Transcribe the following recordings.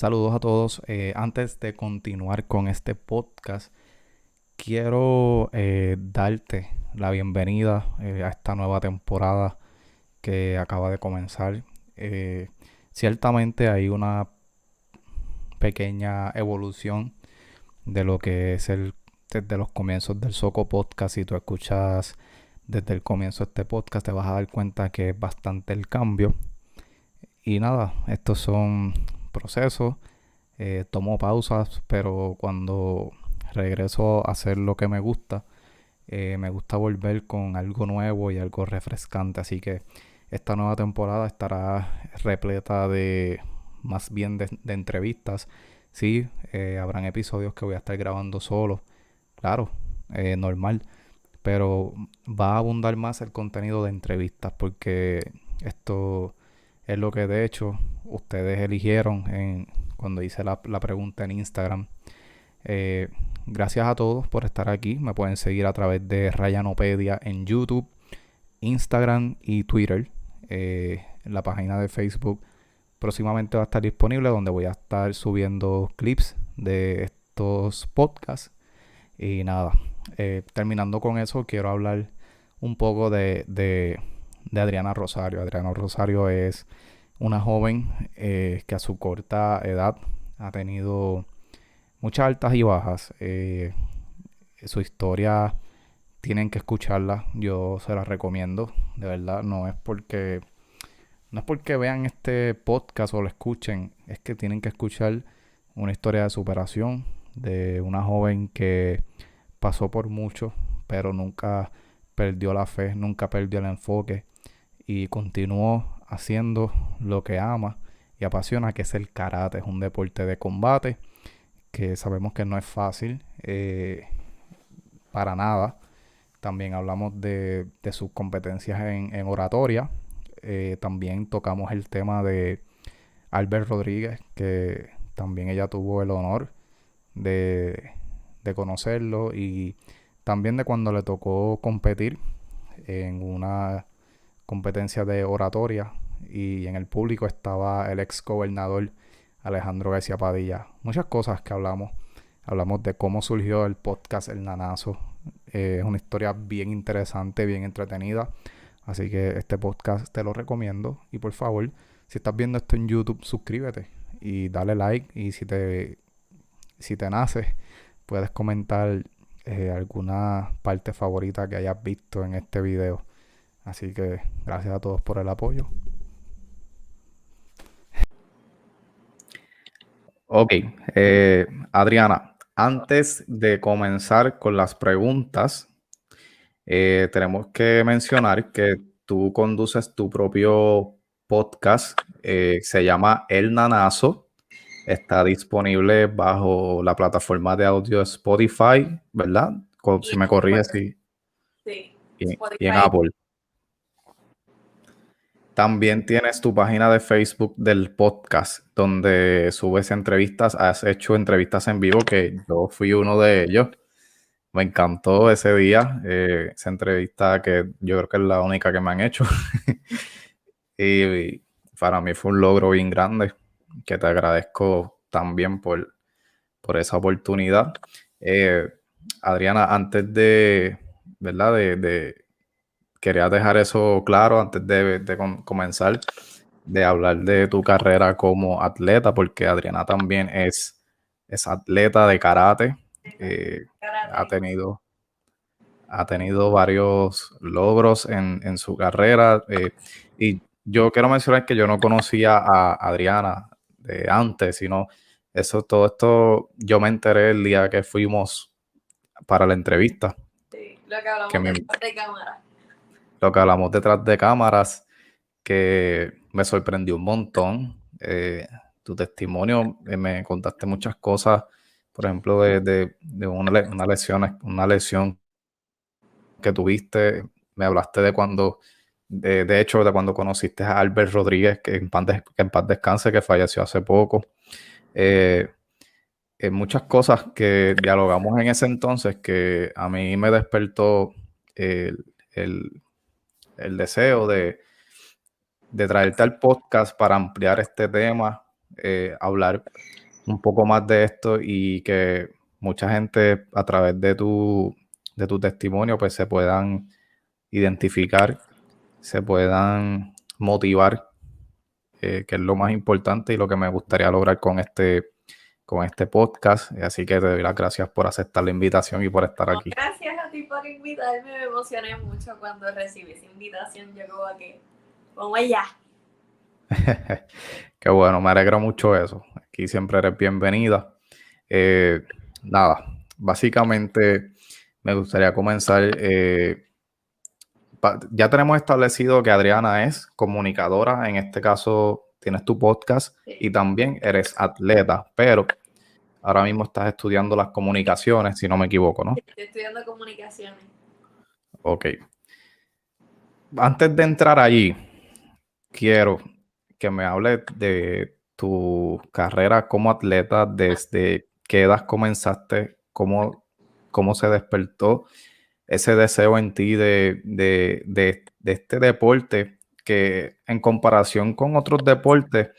Saludos a todos. Eh, antes de continuar con este podcast, quiero eh, darte la bienvenida eh, a esta nueva temporada que acaba de comenzar. ciertamente hay una pequeña evolución de lo que es el desde los comienzos del Soco Podcast. Si tú escuchas desde el comienzo de este podcast, te vas a dar cuenta que es bastante el cambio. Y nada, estos son procesos. Eh, tomo pausas, pero cuando regreso a hacer lo que me gusta, eh, me gusta volver con algo nuevo y algo refrescante. Así que esta nueva temporada estará repleta de más bien de, entrevistas. Sí, eh, habrán episodios que voy a estar grabando solo claro, eh, normal. Pero va a abundar más el contenido de entrevistas porque esto es lo que de hecho ustedes eligieron en, cuando hice la, pregunta en Instagram. Eh, gracias a todos por estar aquí. Me pueden seguir a través de Rayanopedia en YouTube, Instagram y Twitter. Eh, la página de Facebook próximamente va a estar disponible donde voy a estar subiendo clips de estos podcasts y nada, eh, terminando con eso, quiero hablar un poco de, de, Adriana Rosario. Adriana Rosario es una joven eh, que a su corta edad ha tenido muchas altas y bajas. Eh, su historia tienen que escucharla. Yo se la recomiendo. De verdad, no es porque no es porque vean este podcast o lo escuchen, es que tienen que escuchar una historia de superación de una joven que pasó por mucho, pero nunca perdió la fe, nunca perdió el enfoque y continuó haciendo lo que ama y apasiona, que es el karate. Es un deporte de combate que sabemos que no es fácil eh, para nada. También hablamos de, sus competencias en, oratoria. Eh, también tocamos el tema de Albert Rodríguez, que también ella tuvo el honor de de conocerlo y también de cuando le tocó competir en una competencia de oratoria y en el público estaba el ex gobernador Alejandro García Padilla. Muchas cosas que hablamos. Hablamos de cómo surgió el podcast El Nanazo. Eh, es una historia bien interesante, bien entretenida. Así que este podcast te lo recomiendo. Y por favor, si estás viendo esto en YouTube, suscríbete y dale like. Y si te, si te nace puedes comentar eh, alguna parte favorita que hayas visto en este video. Así que gracias a todos por el apoyo. Ok, eh, Adriana, antes de comenzar con las preguntas, eh, tenemos que mencionar que tú conduces tu propio podcast, se llama El Nanazo. Está disponible bajo la plataforma de audio Spotify, ¿verdad? si me corrige, sí. Sí. Y, en Apple. También tienes tu página de Facebook del podcast, donde subes entrevistas. Has hecho entrevistas en vivo, que yo fui uno de ellos. Me encantó ese día, eh, esa entrevista que yo creo que es la única que me han hecho. y para mí fue un logro bien grande que te agradezco también por, por esa oportunidad. Eh, Adriana, antes de, ¿verdad? De, quería dejar eso claro antes de, comenzar, de hablar de tu carrera como atleta, porque Adriana también es, es atleta de karate. Eh, ha tenido ha tenido varios logros en, su carrera. Eh, y yo quiero mencionar que yo no conocía a Adriana de antes, sino eso, todo esto yo me enteré el día que fuimos para la entrevista. Sí, lo que hablamos de cámaras. Lo que hablamos detrás de cámaras, que me sorprendió un montón. Eh, tu testimonio, eh, me contaste muchas cosas, por ejemplo, de, una, una, lesión, una lesión que tuviste. Me hablaste de cuando de, hecho, de cuando conociste a Albert Rodríguez, que en, paz, que en paz descanse, que falleció hace poco. Eh, eh, muchas cosas que dialogamos en ese entonces que a mí me despertó el, deseo de, de traerte al podcast para ampliar este tema eh, hablar un poco más de esto y que mucha gente a través de tu, de tu testimonio pues se puedan identificar, se puedan motivar, eh, que es lo más importante y lo que me gustaría lograr con este, con este podcast. Así que te doy las gracias por aceptar la invitación y por estar aquí. Gracias a ti por invitarme, me emocioné mucho cuando recibí esa invitación. Yo como que, como ella. Qué bueno, me alegra mucho eso. Aquí siempre eres bienvenida. Eh, nada, básicamente me gustaría comenzar. Eh, ya tenemos establecido que Adriana es comunicadora, en este caso tienes tu podcast y también eres atleta, pero ahora mismo estás estudiando las comunicaciones, si no me equivoco, ¿no? Estoy estudiando comunicaciones. Ok. Antes de entrar allí, quiero que me hables de tu carrera como atleta, desde qué edad comenzaste, cómo, cómo se despertó ese deseo en ti de, de, este deporte que en comparación con otros deportes,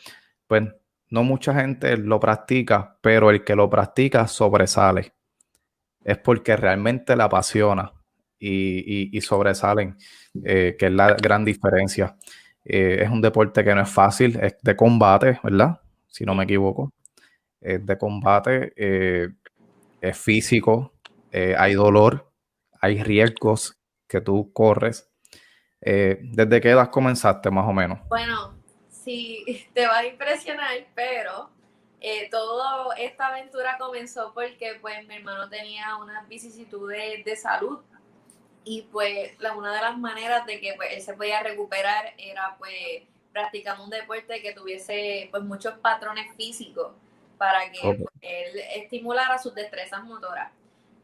pues no mucha gente lo practica, pero el que lo practica sobresale. Es porque realmente le apasiona y, sobresalen, eh, que es la gran diferencia. Eh, es un deporte que no es fácil, es de combate, ¿verdad? Si no me equivoco. Es de combate, eh, es físico, hay dolor, hay riesgos que tú corres. Eh, ¿Desde qué edad comenzaste más o menos? Bueno, sí, te va a impresionar, pero eh, toda esta aventura comenzó porque pues mi hermano tenía unas vicisitudes de salud y pues la, una de las maneras de que pues, él se podía recuperar era pues practicando un deporte que tuviese pues muchos patrones físicos para que pues, él estimulara sus destrezas motoras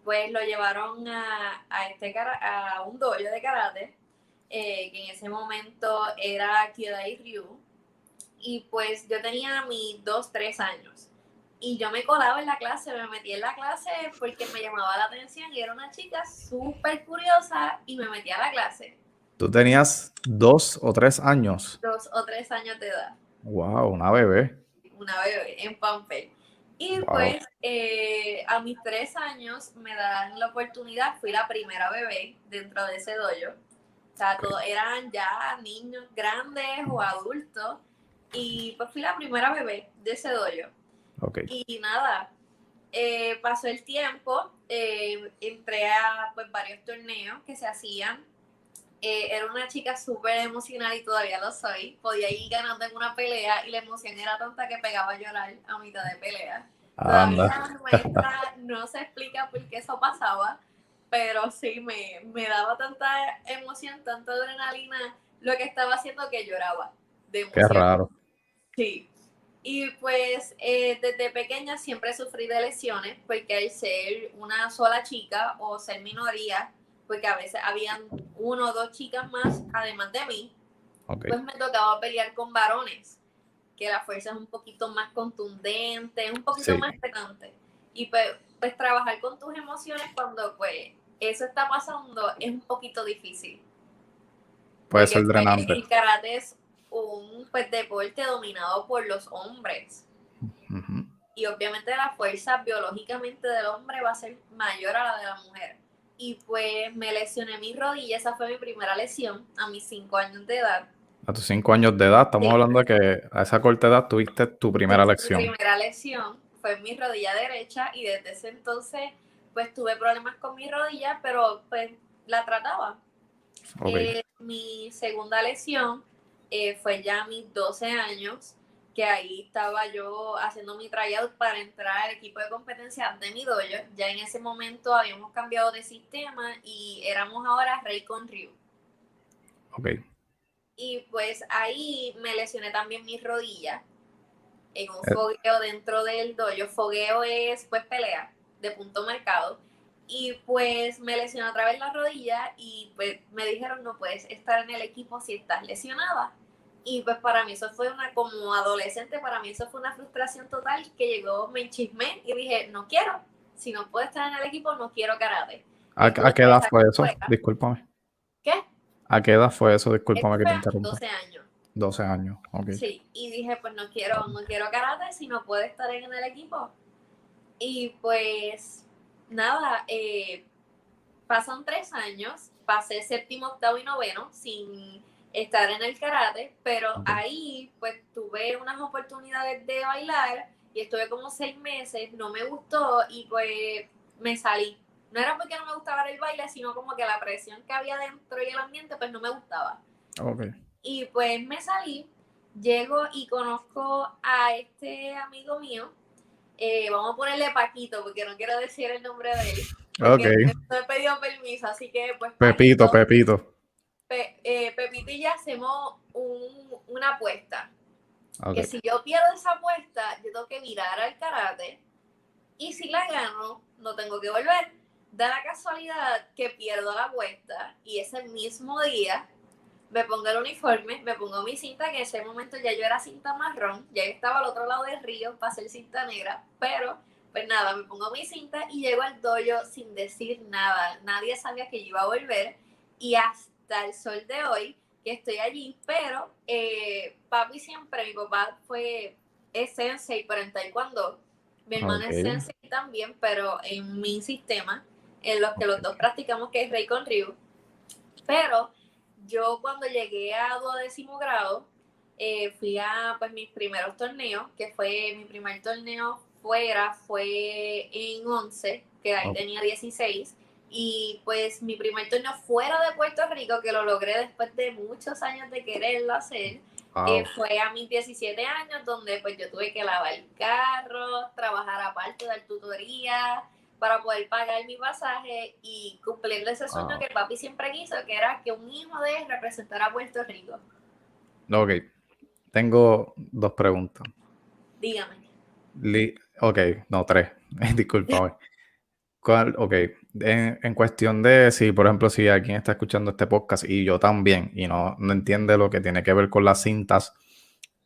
pues lo llevaron a, a este, a un dojo de karate, eh, que en ese momento era Kyodai Ryu, y pues yo tenía mis dos, tres años. Y yo me colaba en la clase, me metí en la clase porque me llamaba la atención y era una chica súper curiosa y me metí a la clase. ¿Tú tenías dos o tres años? Dos o tres años de edad. Wow, una bebé. Una bebé en Pamper. Y pues eh, a mis tres años me dan la oportunidad, fui la primera bebé dentro de ese dojo. O sea, todos eran ya niños grandes o adultos. Y pues fui la primera bebé de ese dojo. Y nada, eh, pasó el tiempo, eh, entré a pues, varios torneos que se hacían. era una chica súper emocional y todavía lo soy. Podía ir ganando en una pelea y la emoción era tanta que pegaba a llorar a mitad de pelea. no se explica por qué eso pasaba, pero sí me, me, daba tanta emoción, tanta adrenalina lo que estaba haciendo que lloraba. De Qué raro. Sí. Y pues eh, desde pequeña siempre sufrí de lesiones, porque al ser una sola chica o ser minoría, porque a veces habían uno o dos chicas más, además de mí, pues me tocaba pelear con varones que la fuerza es un poquito más contundente, un poquito más pegante. Y pues, pues, trabajar con tus emociones cuando pues eso está pasando es un poquito difícil. Puede ser drenante. El karate es un pues, deporte dominado por los hombres. Y obviamente la fuerza biológicamente del hombre va a ser mayor a la de la mujer. Y pues me lesioné mi rodilla, esa fue mi primera lesión a mis cinco años de edad a tus cinco años de edad, estamos hablando de que a esa corta edad tuviste tu primera lección. Mi primera lección fue en mi rodilla derecha y desde ese entonces pues tuve problemas con mi rodilla, pero pues la trataba. Eh, mi segunda lesión eh, fue ya a mis 12 años, que ahí estaba yo haciendo mi tryout para entrar al equipo de competencia de mi dojo. Ya en ese momento habíamos cambiado de sistema y éramos ahora Rey con Ryu. Ok. Y pues ahí me lesioné también mi rodilla en un eh. fogueo dentro del dojo. Fogueo es pues pelea de punto marcado. Y pues me lesioné otra vez la rodilla y pues me dijeron no puedes estar en el equipo si estás lesionada. Y pues para mí eso fue una, como adolescente, para mí eso fue una frustración total que llegó, me enchismé y dije, no quiero, si no puedo estar en el equipo, no quiero karate. ¿A, qué edad fue eso? Discúlpame. ¿Qué? ¿A qué edad fue eso? Discúlpame que te interrumpa. 12 años. 12 años, ok. Sí, y dije, pues no quiero, no quiero karate si no puedo estar en el equipo. Y pues nada, eh, pasan tres años, pasé séptimo, octavo y noveno sin estar en el karate, pero ahí pues tuve unas oportunidades de bailar y estuve como seis meses, no me gustó y pues me salí. No era porque no me gustaba el baile, sino como que la presión que había dentro y el ambiente pues no me gustaba. Okay. Y pues me salí, llego y conozco a este amigo mío, eh, vamos a ponerle Paquito porque no quiero decir el nombre de él. Ok. No he pedido permiso, así que pues... Pepito, Pepito. Eh, Pepito y ya hacemos una apuesta. Que si yo pierdo esa apuesta, yo tengo que mirar al karate. Y si la gano, no tengo que volver. Da la casualidad que pierdo la apuesta y ese mismo día me pongo el uniforme, me pongo mi cinta, que en ese momento ya yo era cinta marrón, ya estaba al otro lado del río para ser cinta negra, pero pues nada, me pongo mi cinta y llego al dojo sin decir nada. Nadie sabía que yo iba a volver y hasta el sol de hoy que estoy allí, pero eh, papi siempre, mi papá fue es sensei, pero en taekwondo. Mi hermana es sensei también, pero en mi sistema, en los que los dos practicamos, que es Rey con Ryu. Pero yo cuando llegué a duodécimo grado, eh, fui a pues mis primeros torneos, que fue mi primer torneo fuera, fue en 11, que ahí tenía 16 y pues mi primer torneo fuera de Puerto Rico, que lo logré después de muchos años de quererlo hacer, eh, fue a mis 17 años, donde pues yo tuve que lavar el carro, trabajar aparte, dar tutoría, para poder pagar mi pasaje y cumplirle ese sueño que papi siempre quiso, que era que un hijo de él representara a Puerto Rico. Ok, tengo dos preguntas. Dígame. ok, no, tres, disculpa. ok, en, cuestión de si, por ejemplo, si alguien está escuchando este podcast y yo también, y no, no entiende lo que tiene que ver con las cintas,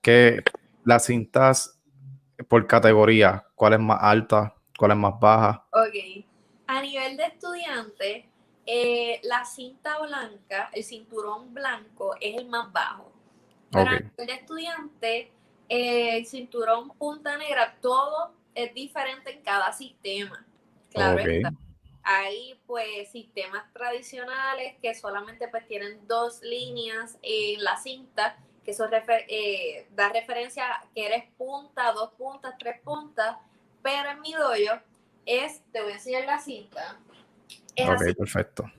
que las cintas por categoría, ¿cuál es más alta? ¿Cuál es más baja? Ok, a nivel de estudiante, eh, la cinta blanca, el cinturón blanco es el más bajo. Pero a nivel de estudiante, el cinturón punta negra, todo es diferente en cada sistema. Claro Hay pues sistemas tradicionales que solamente pues tienen dos líneas en la cinta, que eso eh, da referencia que eres punta, dos puntas, tres puntas, pero en mi doyo es, te voy a enseñar la cinta. Es ok, perfecto.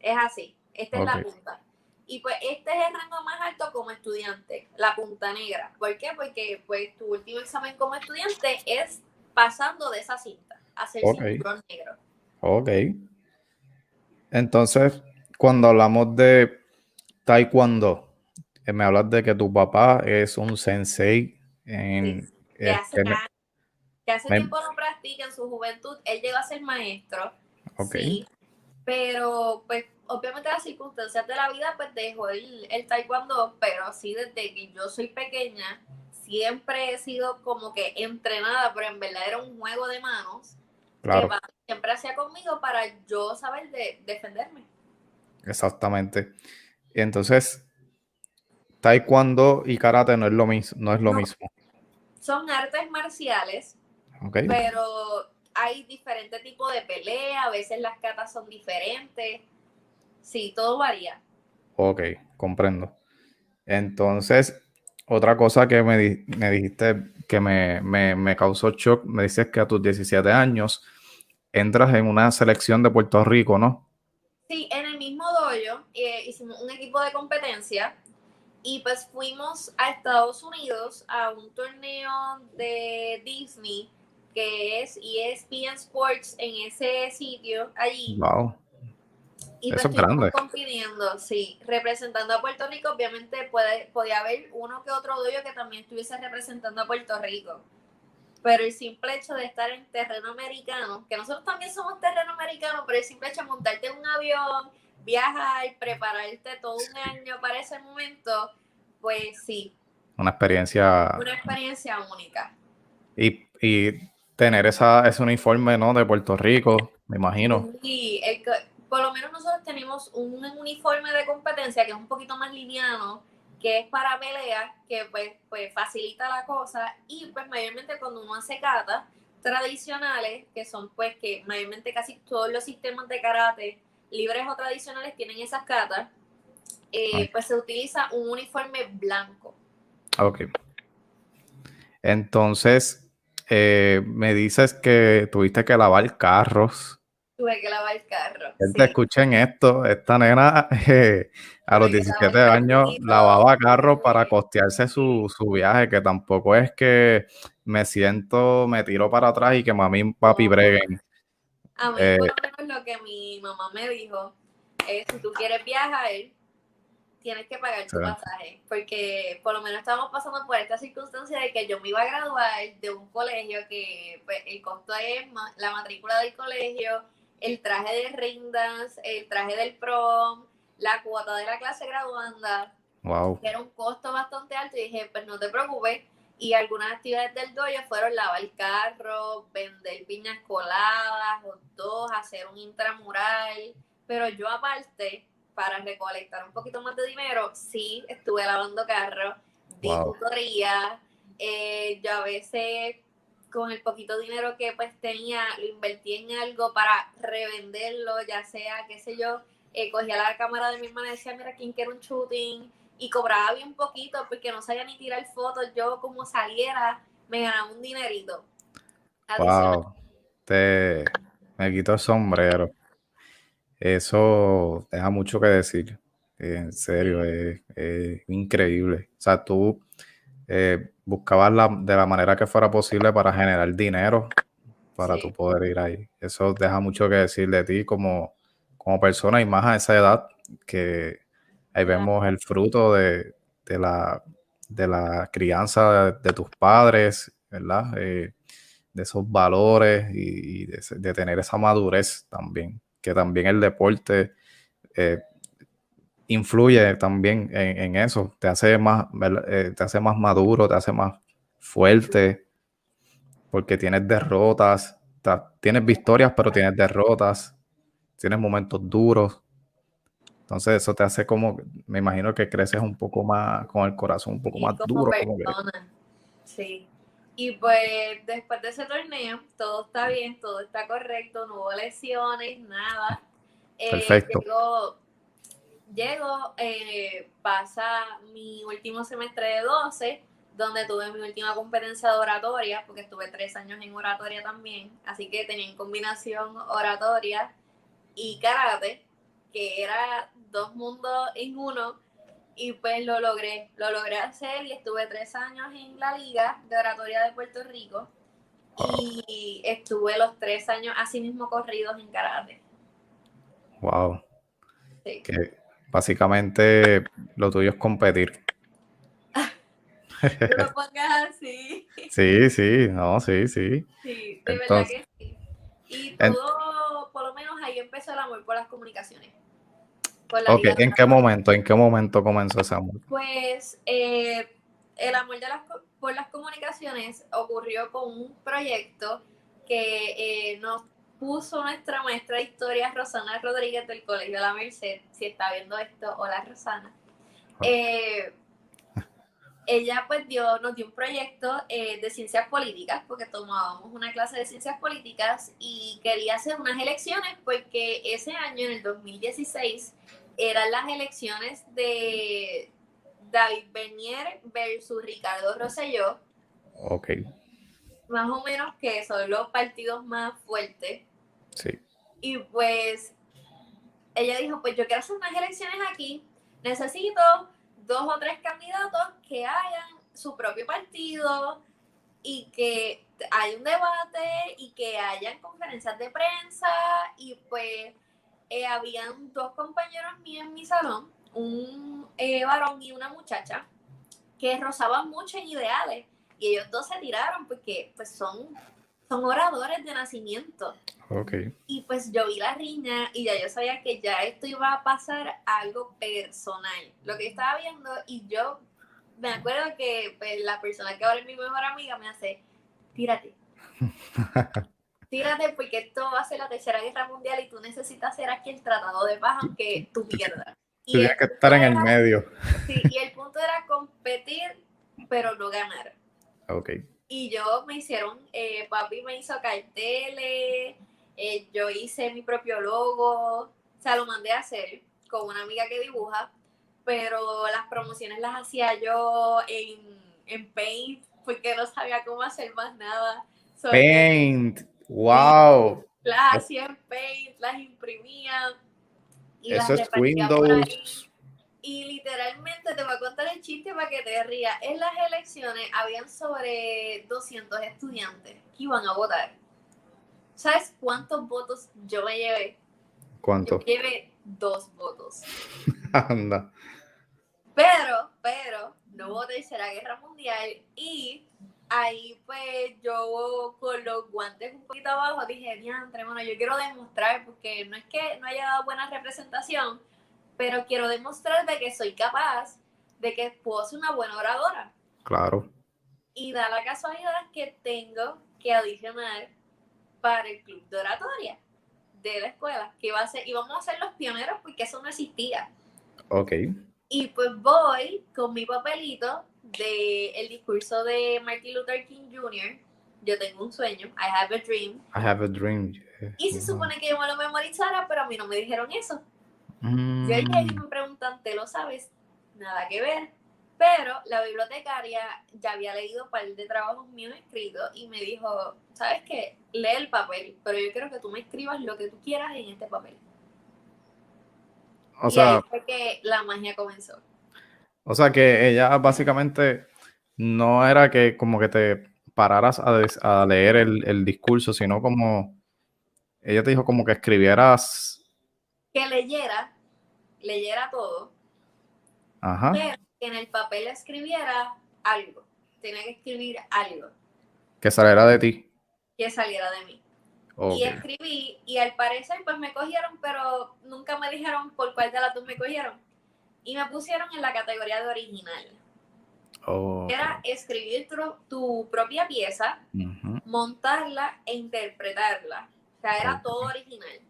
Es así, esta es la punta. Y pues este es el rango más alto como estudiante, la punta negra. ¿Por qué? Porque pues tu último examen como estudiante es pasando de esa cinta hacer okay. cinturón negro. Ok. Entonces, cuando hablamos de taekwondo, eh, me hablas de que tu papá es un sensei en... Hace, que hace tiempo no practica en su juventud. Él llegó a ser maestro. Ok. pero pues obviamente las circunstancias de la vida pues dejó el, el taekwondo, pero sí desde que yo soy pequeña siempre he sido como que entrenada, pero en verdad era un juego de manos Claro. siempre hacía conmigo para yo saber de defenderme. Exactamente. Entonces, taekwondo y karate no es lo, mismo no es lo mismo. Son artes marciales, pero hay diferentes tipos de pelea, a veces las catas son diferentes. Sí, todo varía. Ok, comprendo. Entonces, otra cosa que me, me dijiste que me, me, me, causó shock, me dices que a tus 17 años entras en una selección de Puerto Rico, ¿no? Sí, en el mismo dojo eh, hicimos un equipo de competencia y pues fuimos a Estados Unidos a un torneo de Disney que es ESPN Sports en ese sitio allí. Wow. Y Eso es grande. compitiendo, sí, representando a Puerto Rico. Obviamente puede, podía haber uno que otro dojo que también estuviese representando a Puerto Rico pero el simple hecho de estar en terreno americano, que nosotros también somos terreno americano, pero el simple hecho de montarte en un avión, viajar, prepararte todo un año para ese momento, pues sí. Una experiencia. Una experiencia única. Y, y tener esa, ese uniforme, ¿no? De Puerto Rico, me imagino. Sí, por lo menos nosotros tenemos un uniforme de competencia que es un poquito más liviano que es para pelea, que pues, pues facilita la cosa y pues mayormente cuando uno hace catas tradicionales, que son pues que mayormente casi todos los sistemas de karate libres o tradicionales tienen esas catas, eh, pues se utiliza un uniforme blanco. Ok. Entonces, eh, me dices que tuviste que lavar carros. Tuve que lavar el carro. Gente, escuchen esto, esta nena eh, a los 17 años lavaba carros para costearse su, su, viaje, que tampoco es que me siento, me tiro para atrás y que mami y papi breguen. A mí, por lo menos lo que mi mamá me dijo es, si tú quieres viajar, tienes que pagar tu pasaje, porque por lo menos estamos pasando por esta circunstancia de que yo me iba a graduar de un colegio que pues, el costo es la matrícula del colegio, el traje de rindas, el traje del prom, la cuota de la clase graduanda, wow. era un costo bastante alto y dije, pues no te preocupes, y algunas actividades del dojo fueron lavar el carro, vender piñas coladas, o dos, hacer un intramural, pero yo aparte para recolectar un poquito más de dinero, sí, estuve lavando carros, di tutoría, eh, yo a veces con el poquito dinero que pues tenía, lo invertí en algo para revenderlo, ya sea, qué sé yo, eh, cogía la cámara de mi hermana y decía, mira, ¿quién quiere un shooting? Y cobraba bien poquito porque no sabía ni tirar fotos, yo como saliera, me ganaba un dinerito. Wow, te me quito el sombrero. Eso deja mucho que decir. en serio, es, increíble. O sea, tú eh, buscabas la, de la manera que fuera posible para generar dinero para tu poder ir ahí. Eso deja mucho que decir de ti como, como persona y más a esa edad que ahí vemos el fruto de, la, de la crianza de, tus padres, ¿verdad? Eh, de esos valores y, de, tener esa madurez también que también el deporte eh, influye también en, eso, te hace, más, eh, te hace más maduro, te hace más fuerte, porque tienes derrotas, tienes victorias, pero tienes derrotas, tienes momentos duros. Entonces eso te hace como, me imagino que creces un poco más, con el corazón un poco más duro. Sí. Y pues después de ese torneo, todo está bien, todo está correcto, no hubo lesiones, nada. Eh, Perfecto. llego, eh, pasa mi último semestre de 12, donde tuve mi última competencia de oratoria, porque estuve tres años en oratoria también, así que tenía en combinación oratoria y karate, que era dos mundos en uno y pues lo logré, lo logré hacer y estuve tres años en la Liga de Oratoria de Puerto Rico y estuve los tres años así mismo corridos en karate. Wow. Sí. Que básicamente lo tuyo es competir. no lo pongas así. Sí, sí, no, sí, sí. Sí, de verdad que sí. Y todo, por lo menos ahí empezó el amor por las comunicaciones. Ok, ¿en qué momento? ¿En qué momento comenzó ese amor? Pues eh, el amor de las, por las comunicaciones ocurrió con un proyecto que eh, nos puso nuestra maestra de historia Rosana Rodríguez del Colegio de la Merced. Si está viendo esto, hola Rosana. Eh, ella pues dio, nos dio un proyecto de ciencias políticas, porque tomábamos una clase de ciencias políticas y quería hacer unas elecciones porque ese año, en el 2016, eran las elecciones de David Bernier versus Ricardo Rosselló. Ok. Más o menos que son los partidos más fuertes. Sí. Y pues ella dijo, pues yo quiero hacer unas elecciones aquí, necesito dos o tres candidatos que hayan su propio partido y que haya un debate y que hayan conferencias de prensa y pues eh, habían dos compañeros míos en mi salón, un eh, varón y una muchacha, que rozaban mucho en ideales. Y ellos dos se tiraron porque pues son, son oradores de nacimiento. Okay. Y pues yo vi la riña y ya yo sabía que ya esto iba a pasar algo personal. Lo que estaba viendo y yo me acuerdo que pues, la persona que ahora es mi mejor amiga me hace, tírate. tírate porque esto va a ser la tercera guerra mundial y tú necesitas ser aquí el tratado de paz aunque tú pierdas. Y Tienes que estar en el medio. Sí, y el punto era competir, pero no ganar. Ok. Y yo me hicieron, eh, papi me hizo carteles, eh, yo hice mi propio logo, o sea, lo mandé a hacer con una amiga que dibuja, pero las promociones las hacía yo en, en Paint, porque no sabía cómo hacer más nada. Paint, wow. Las hacía en Paint, las imprimía y Eso es Windows. Y literalmente te voy a contar el chiste para que te rías. En las elecciones habían sobre 200 estudiantes que iban a votar. ¿Sabes cuántos votos yo me llevé? ¿Cuántos? Yo llevé dos votos. Anda. Pero, pero, no hubo tercera guerra mundial y ahí pues yo con los guantes un poquito abajo dije, diantre, bueno, yo quiero demostrar, porque no es que no haya dado buena representación, pero quiero demostrar de que soy capaz, de que puedo ser una buena oradora. Claro. Y da la casualidad que tengo que adicionar para el club de oratoria de la escuela, que iba a ser, íbamos a ser los pioneros porque eso no existía. Ok. Y pues voy con mi papelito de el discurso de Martin Luther King Jr. Yo tengo un sueño, I have a dream. I have a dream. Y se supone que yo me lo memorizara, pero a mí no me dijeron eso. Mm. Yo llegué y me preguntan, ¿te lo sabes? Nada que ver. Pero la bibliotecaria ya había leído un par de trabajos míos escritos y me dijo, ¿sabes qué? Lee el papel, pero yo quiero que tú me escribas lo que tú quieras en este papel. O sea, ahí fue que la magia comenzó. O sea que ella básicamente no era que como que te pararas a, leer el, discurso, sino como ella te dijo como que escribieras. Que leyera, leyera todo. Ajá. que en el papel escribiera algo. Tenía que escribir algo. Que saliera de ti. Que saliera de mí. Y escribí, y al parecer pues me cogieron, pero nunca me dijeron por cuál de las dos me cogieron y me pusieron en la categoría de original. Oh, Era escribir tu, propia pieza, montarla e interpretarla. O sea, era todo original.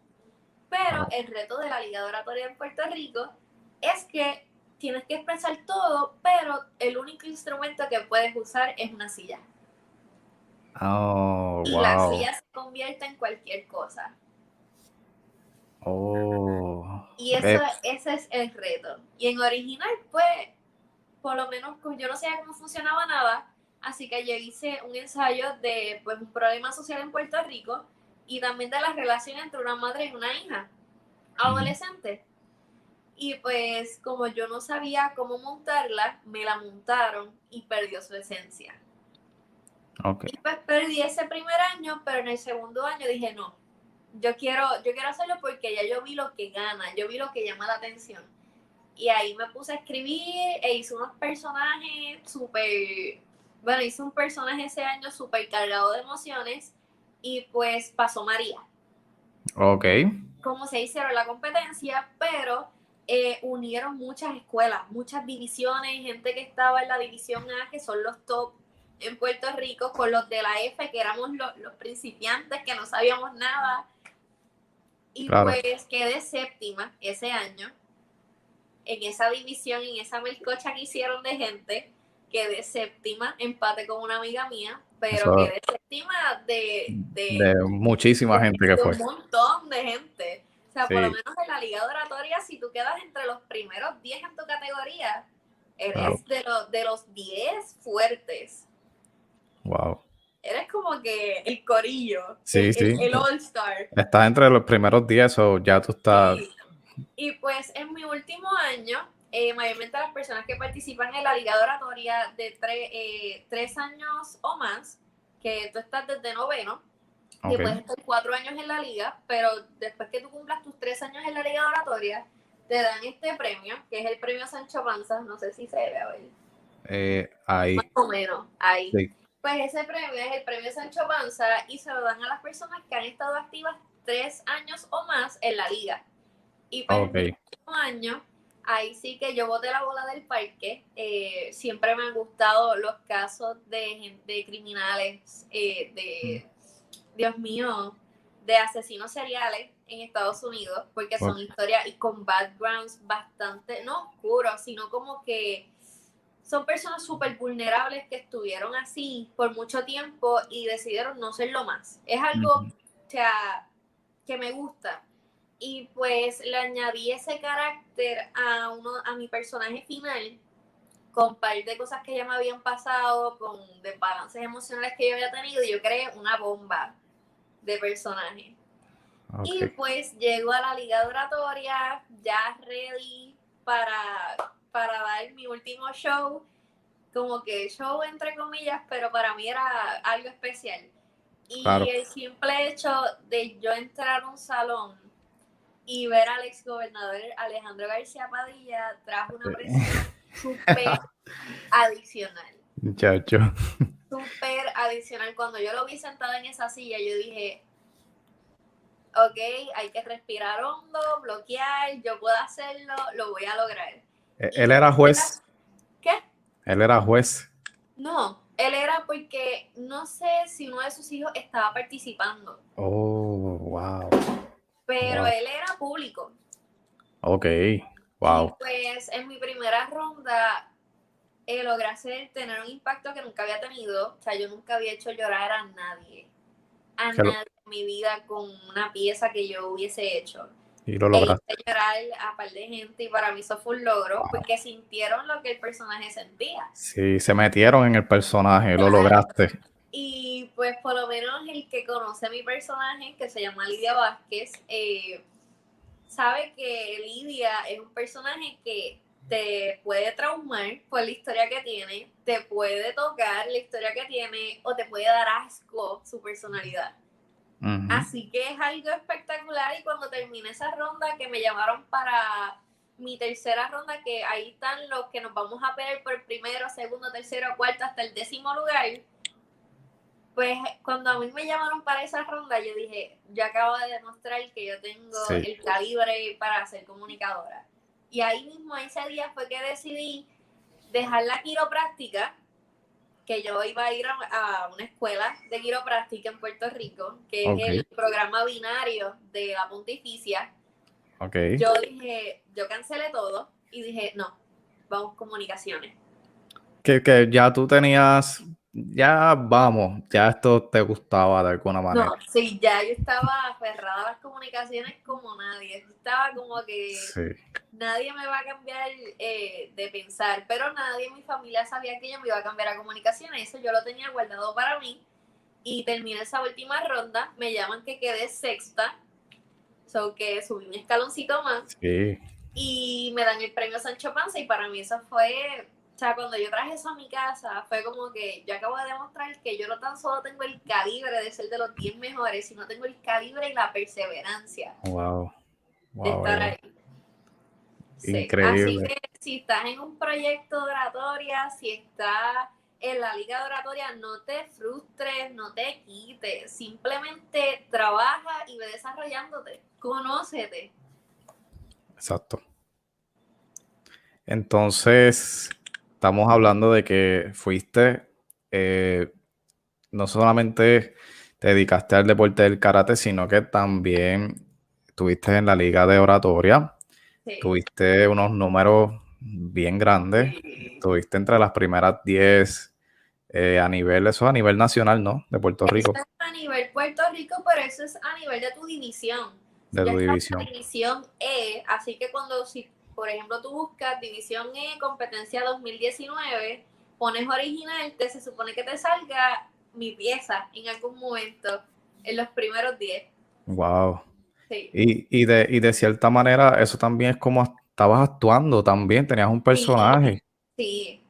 Pero el reto de la Liga de Oratoria en Puerto Rico es que tienes que expresar todo, pero el único instrumento que puedes usar es una silla. Oh, y la silla se convierte en cualquier cosa. Oh. Y eso, ese es el reto. Y en original, pues, por lo menos pues, yo no sabía cómo funcionaba nada, así que yo hice un ensayo de pues, un problema social en Puerto Rico y también de la relación entre una madre y una hija adolescente. Y pues como yo no sabía cómo montarla, me la montaron y perdió su esencia. Okay. Y pues perdí ese primer año, pero en el segundo año dije, no, yo quiero, yo quiero hacerlo porque ya yo vi lo que gana, yo vi lo que llama la atención. Y ahí me puse a escribir e hice unos personajes súper, bueno, hice un personaje ese año súper cargado de emociones y pues pasó María. Ok. Como se hicieron la competencia, pero eh, unieron muchas escuelas, muchas divisiones, gente que estaba en la división A, que son los top en Puerto Rico, con los de la F, que éramos los, los principiantes, que no sabíamos nada y pues quedé séptima ese año en esa división, en esa melcocha que hicieron de gente. Quedé séptima, empate con una amiga mía, pero quedé séptima de, de, muchísima gente que fue. Un montón de gente. O sea, por lo menos en la liga oratoria, si tú quedas entre los primeros 10 en tu categoría, eres de, los, de los 10 fuertes. Wow eres como que el corillo, sí, el, sí. el, All-Star. Estás entre los primeros 10 o ya tú estás... Y pues en mi último año, eh, mayormente las personas que participan en la Liga de Oratoria de eh, tres años o más, que tú estás desde noveno, que puedes estar cuatro años en la liga, pero después que tú cumplas tus tres años en la Liga de Oratoria, te dan este premio, que es el premio Sancho Panza, no sé si se ve a ver. Eh, ahí. Más o menos, ahí. Sí pues ese premio es el premio Sancho Panza y se lo dan a las personas que han estado activas tres años o más en la liga. Y pues okay. el año, ahí sí que yo boté la bola del parque. Eh, siempre me han gustado los casos de, de criminales, eh, de, mm. Dios mío, de asesinos seriales. en Estados Unidos, porque son historias y con backgrounds bastante, no oscuros, sino como que son personas súper vulnerables que estuvieron así por mucho tiempo y decidieron no serlo más. Es algo, o sea, que me gusta. Y pues le añadí ese carácter a, uno, a mi personaje final con par de cosas que ya me habían pasado, con desbalances emocionales que yo había tenido, y yo creé una bomba de personaje. Y pues llego a la liga oratoria, ya ready para, para dar mi último show, como que show entre comillas, pero para mí era algo especial. Y el simple hecho de yo entrar a un salón y ver al ex gobernador Alejandro García Padilla trajo una presión súper adicional. Muchacho. Súper adicional. Cuando yo lo vi sentado en esa silla, yo dije, ok, hay que respirar hondo, bloquear, yo puedo hacerlo, lo voy a lograr. E-, ¿Él era juez? ¿Qué? Él era juez. No, él era porque no sé si uno de sus hijos estaba participando. Oh, wow. Pero él era público. Ok, wow. pues en mi primera ronda eh, logré hacer, tener un impacto que nunca había tenido. O sea, yo nunca había hecho llorar a nadie. A nadie en mi vida con una pieza que yo hubiese hecho. Y lo lograste. E llorar a par de gente y para mí eso fue un logro porque sintieron lo que el personaje sentía. Sí, se metieron en el personaje, lo lograste. Y pues por lo menos el que conoce a mi personaje, que se llama Lidia Vázquez, eh, sabe que Lidia es un personaje que te puede traumar por la historia que tiene, te puede tocar la historia que tiene o te puede dar asco su personalidad. Así que es algo espectacular y cuando terminé esa ronda que me llamaron para mi tercera ronda, que ahí están los que nos vamos a ver por primero, segundo, tercero, cuarto, hasta el décimo lugar. Pues cuando a mí me llamaron para esa ronda, yo dije, yo acabo de demostrar que yo tengo el calibre para ser comunicadora. Y ahí mismo, ese día fue que decidí dejar la quiropráctica que yo iba a ir a, una escuela de quiropráctica en Puerto Rico, que es el programa binario de la pontificia. Okay. Yo dije, yo cancelé todo y dije, no, vamos comunicaciones. Que, que ya tú tenías ya vamos, ya esto te gustaba de alguna manera. No, sí, ya yo estaba aferrada a las comunicaciones como nadie. Estaba como que nadie me va a cambiar eh, de pensar, pero nadie en mi familia sabía que yo me iba a cambiar a comunicaciones. Eso yo lo tenía guardado para mí. Y terminé esa última ronda, me llaman que quedé sexta, so que subí un escaloncito más. Sí. Y me dan el premio Sancho Panza y para mí eso fue sea, cuando yo traje eso a mi casa, fue como que yo acabo de demostrar que yo no tan solo tengo el calibre de ser de los 10 mejores, sino tengo el calibre y la perseverancia. Wow. de estar ahí. Increíble. Así que si estás en un proyecto de oratoria, si estás en la liga de oratoria, no te frustres, no te quites. Simplemente trabaja y ve desarrollándote. Conócete. Exacto. Entonces, estamos hablando de que fuiste, eh, no solamente te dedicaste al deporte del karate, sino que también estuviste en la liga de oratoria, tuviste unos números bien grandes, estuviste entre las primeras 10 eh, a nivel, eso a nivel nacional, ¿no? De Puerto Rico. a nivel Puerto Rico, pero eso es a nivel de tu división. De tu división. división E, así que cuando si por ejemplo, tú buscas División E, competencia 2019, pones original, te se supone que te salga mi pieza en algún momento, en los primeros 10. Wow. Sí. Y, de, y de cierta manera, eso también es como estabas actuando también, tenías un personaje. Sí,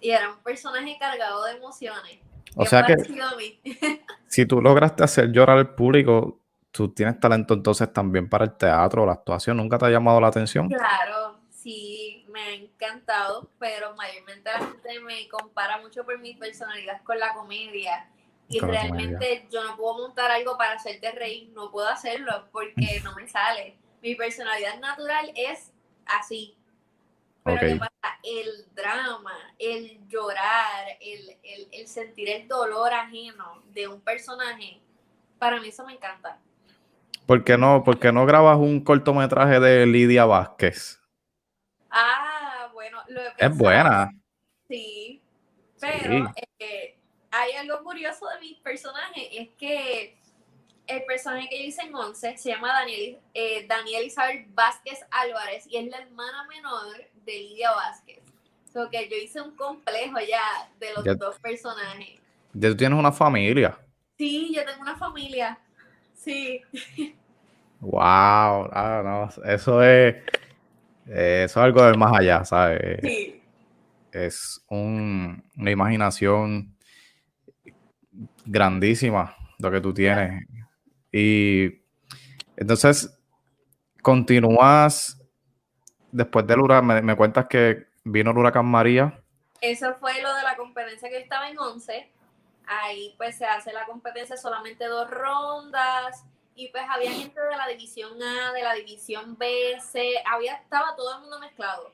y era un personaje cargado de emociones. O sea que si tú lograste hacer llorar al público, tú tienes talento entonces también para el teatro, la actuación, ¿nunca te ha llamado la atención? Claro, sí, me ha encantado, pero mayormente la gente me compara mucho por mi personalidad con la comedia. Y realmente yo no puedo montar algo para hacerte reír, no puedo hacerlo porque no me sale. Mi personalidad natural es así. Pero ¿qué pasa? El drama, el llorar, el, el, el sentir el dolor ajeno de un personaje, para mí eso me encanta. ¿Por qué no, por qué no grabas un cortometraje de Lidia Vázquez? Ah, bueno, lo he Es buena. Sí, Sí. pero eh, hay algo curioso de mi personaje, es que el personaje que yo hice en 11 se llama Daniel, eh, Daniel Isabel Vázquez Álvarez y es la hermana menor de Lidia Vázquez. So que yo hice un complejo ya de los Ya- dos personajes. Ya tú tienes una familia. Sí, yo tengo una familia. Sí, Wow. Ah, no, eso es, eh, eso es algo del más allá, ¿sabes? sí. Es un- una imaginación grandísima lo que tú tienes. Y entonces, continúas después del huracán, me, me cuentas que vino el huracán María. Eso fue lo de la competencia que yo estaba en 11. Ahí pues se hace la competencia solamente dos rondas y pues había gente de la división A, de la división B, C, había, estaba todo el mundo mezclado.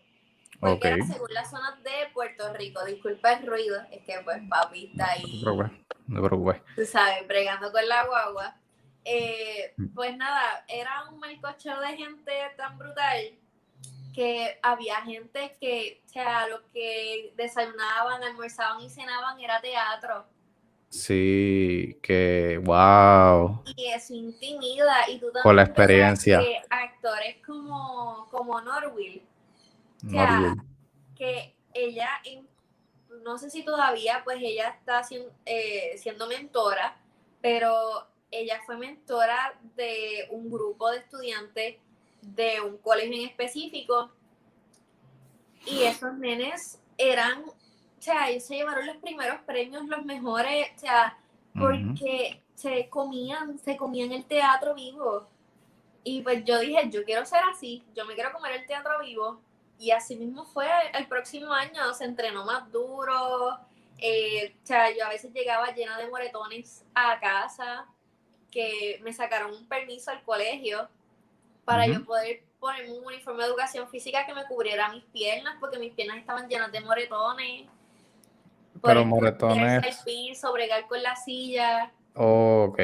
Porque era según las zonas de Puerto Rico. Disculpa el ruido, es que pues papi está No ahí, te preocupes, no te preocupes. tú sabes, bregando con la guagua. Eh, Mm. pues nada, era un melcocheo de gente tan brutal que había gente que, o sea, los que desayunaban, almorzaban y cenaban era teatro. Sí, que wow. Y eso intimida. Y tú también Con la experiencia. que actores como, como Norwil, No sea, que ella, no sé si todavía, pues ella está sien- eh, siendo mentora, pero ella fue mentora de un grupo de estudiantes de un colegio en específico y esos nenes eran, o sea, ellos se llevaron los primeros premios, los mejores, o sea, porque se comían, se comían el teatro vivo. Y pues yo dije, yo quiero ser así, yo me quiero comer el teatro vivo. Y así mismo fue el próximo año, se entrenó más duro. eh, o sea, yo a veces llegaba llena de moretones a casa, que me sacaron un permiso al colegio para yo poder ponerme un uniforme de educación física que me cubriera mis piernas, porque mis piernas estaban llenas de moretones. Pero el- moretones- piso, bregar con la silla. Ok,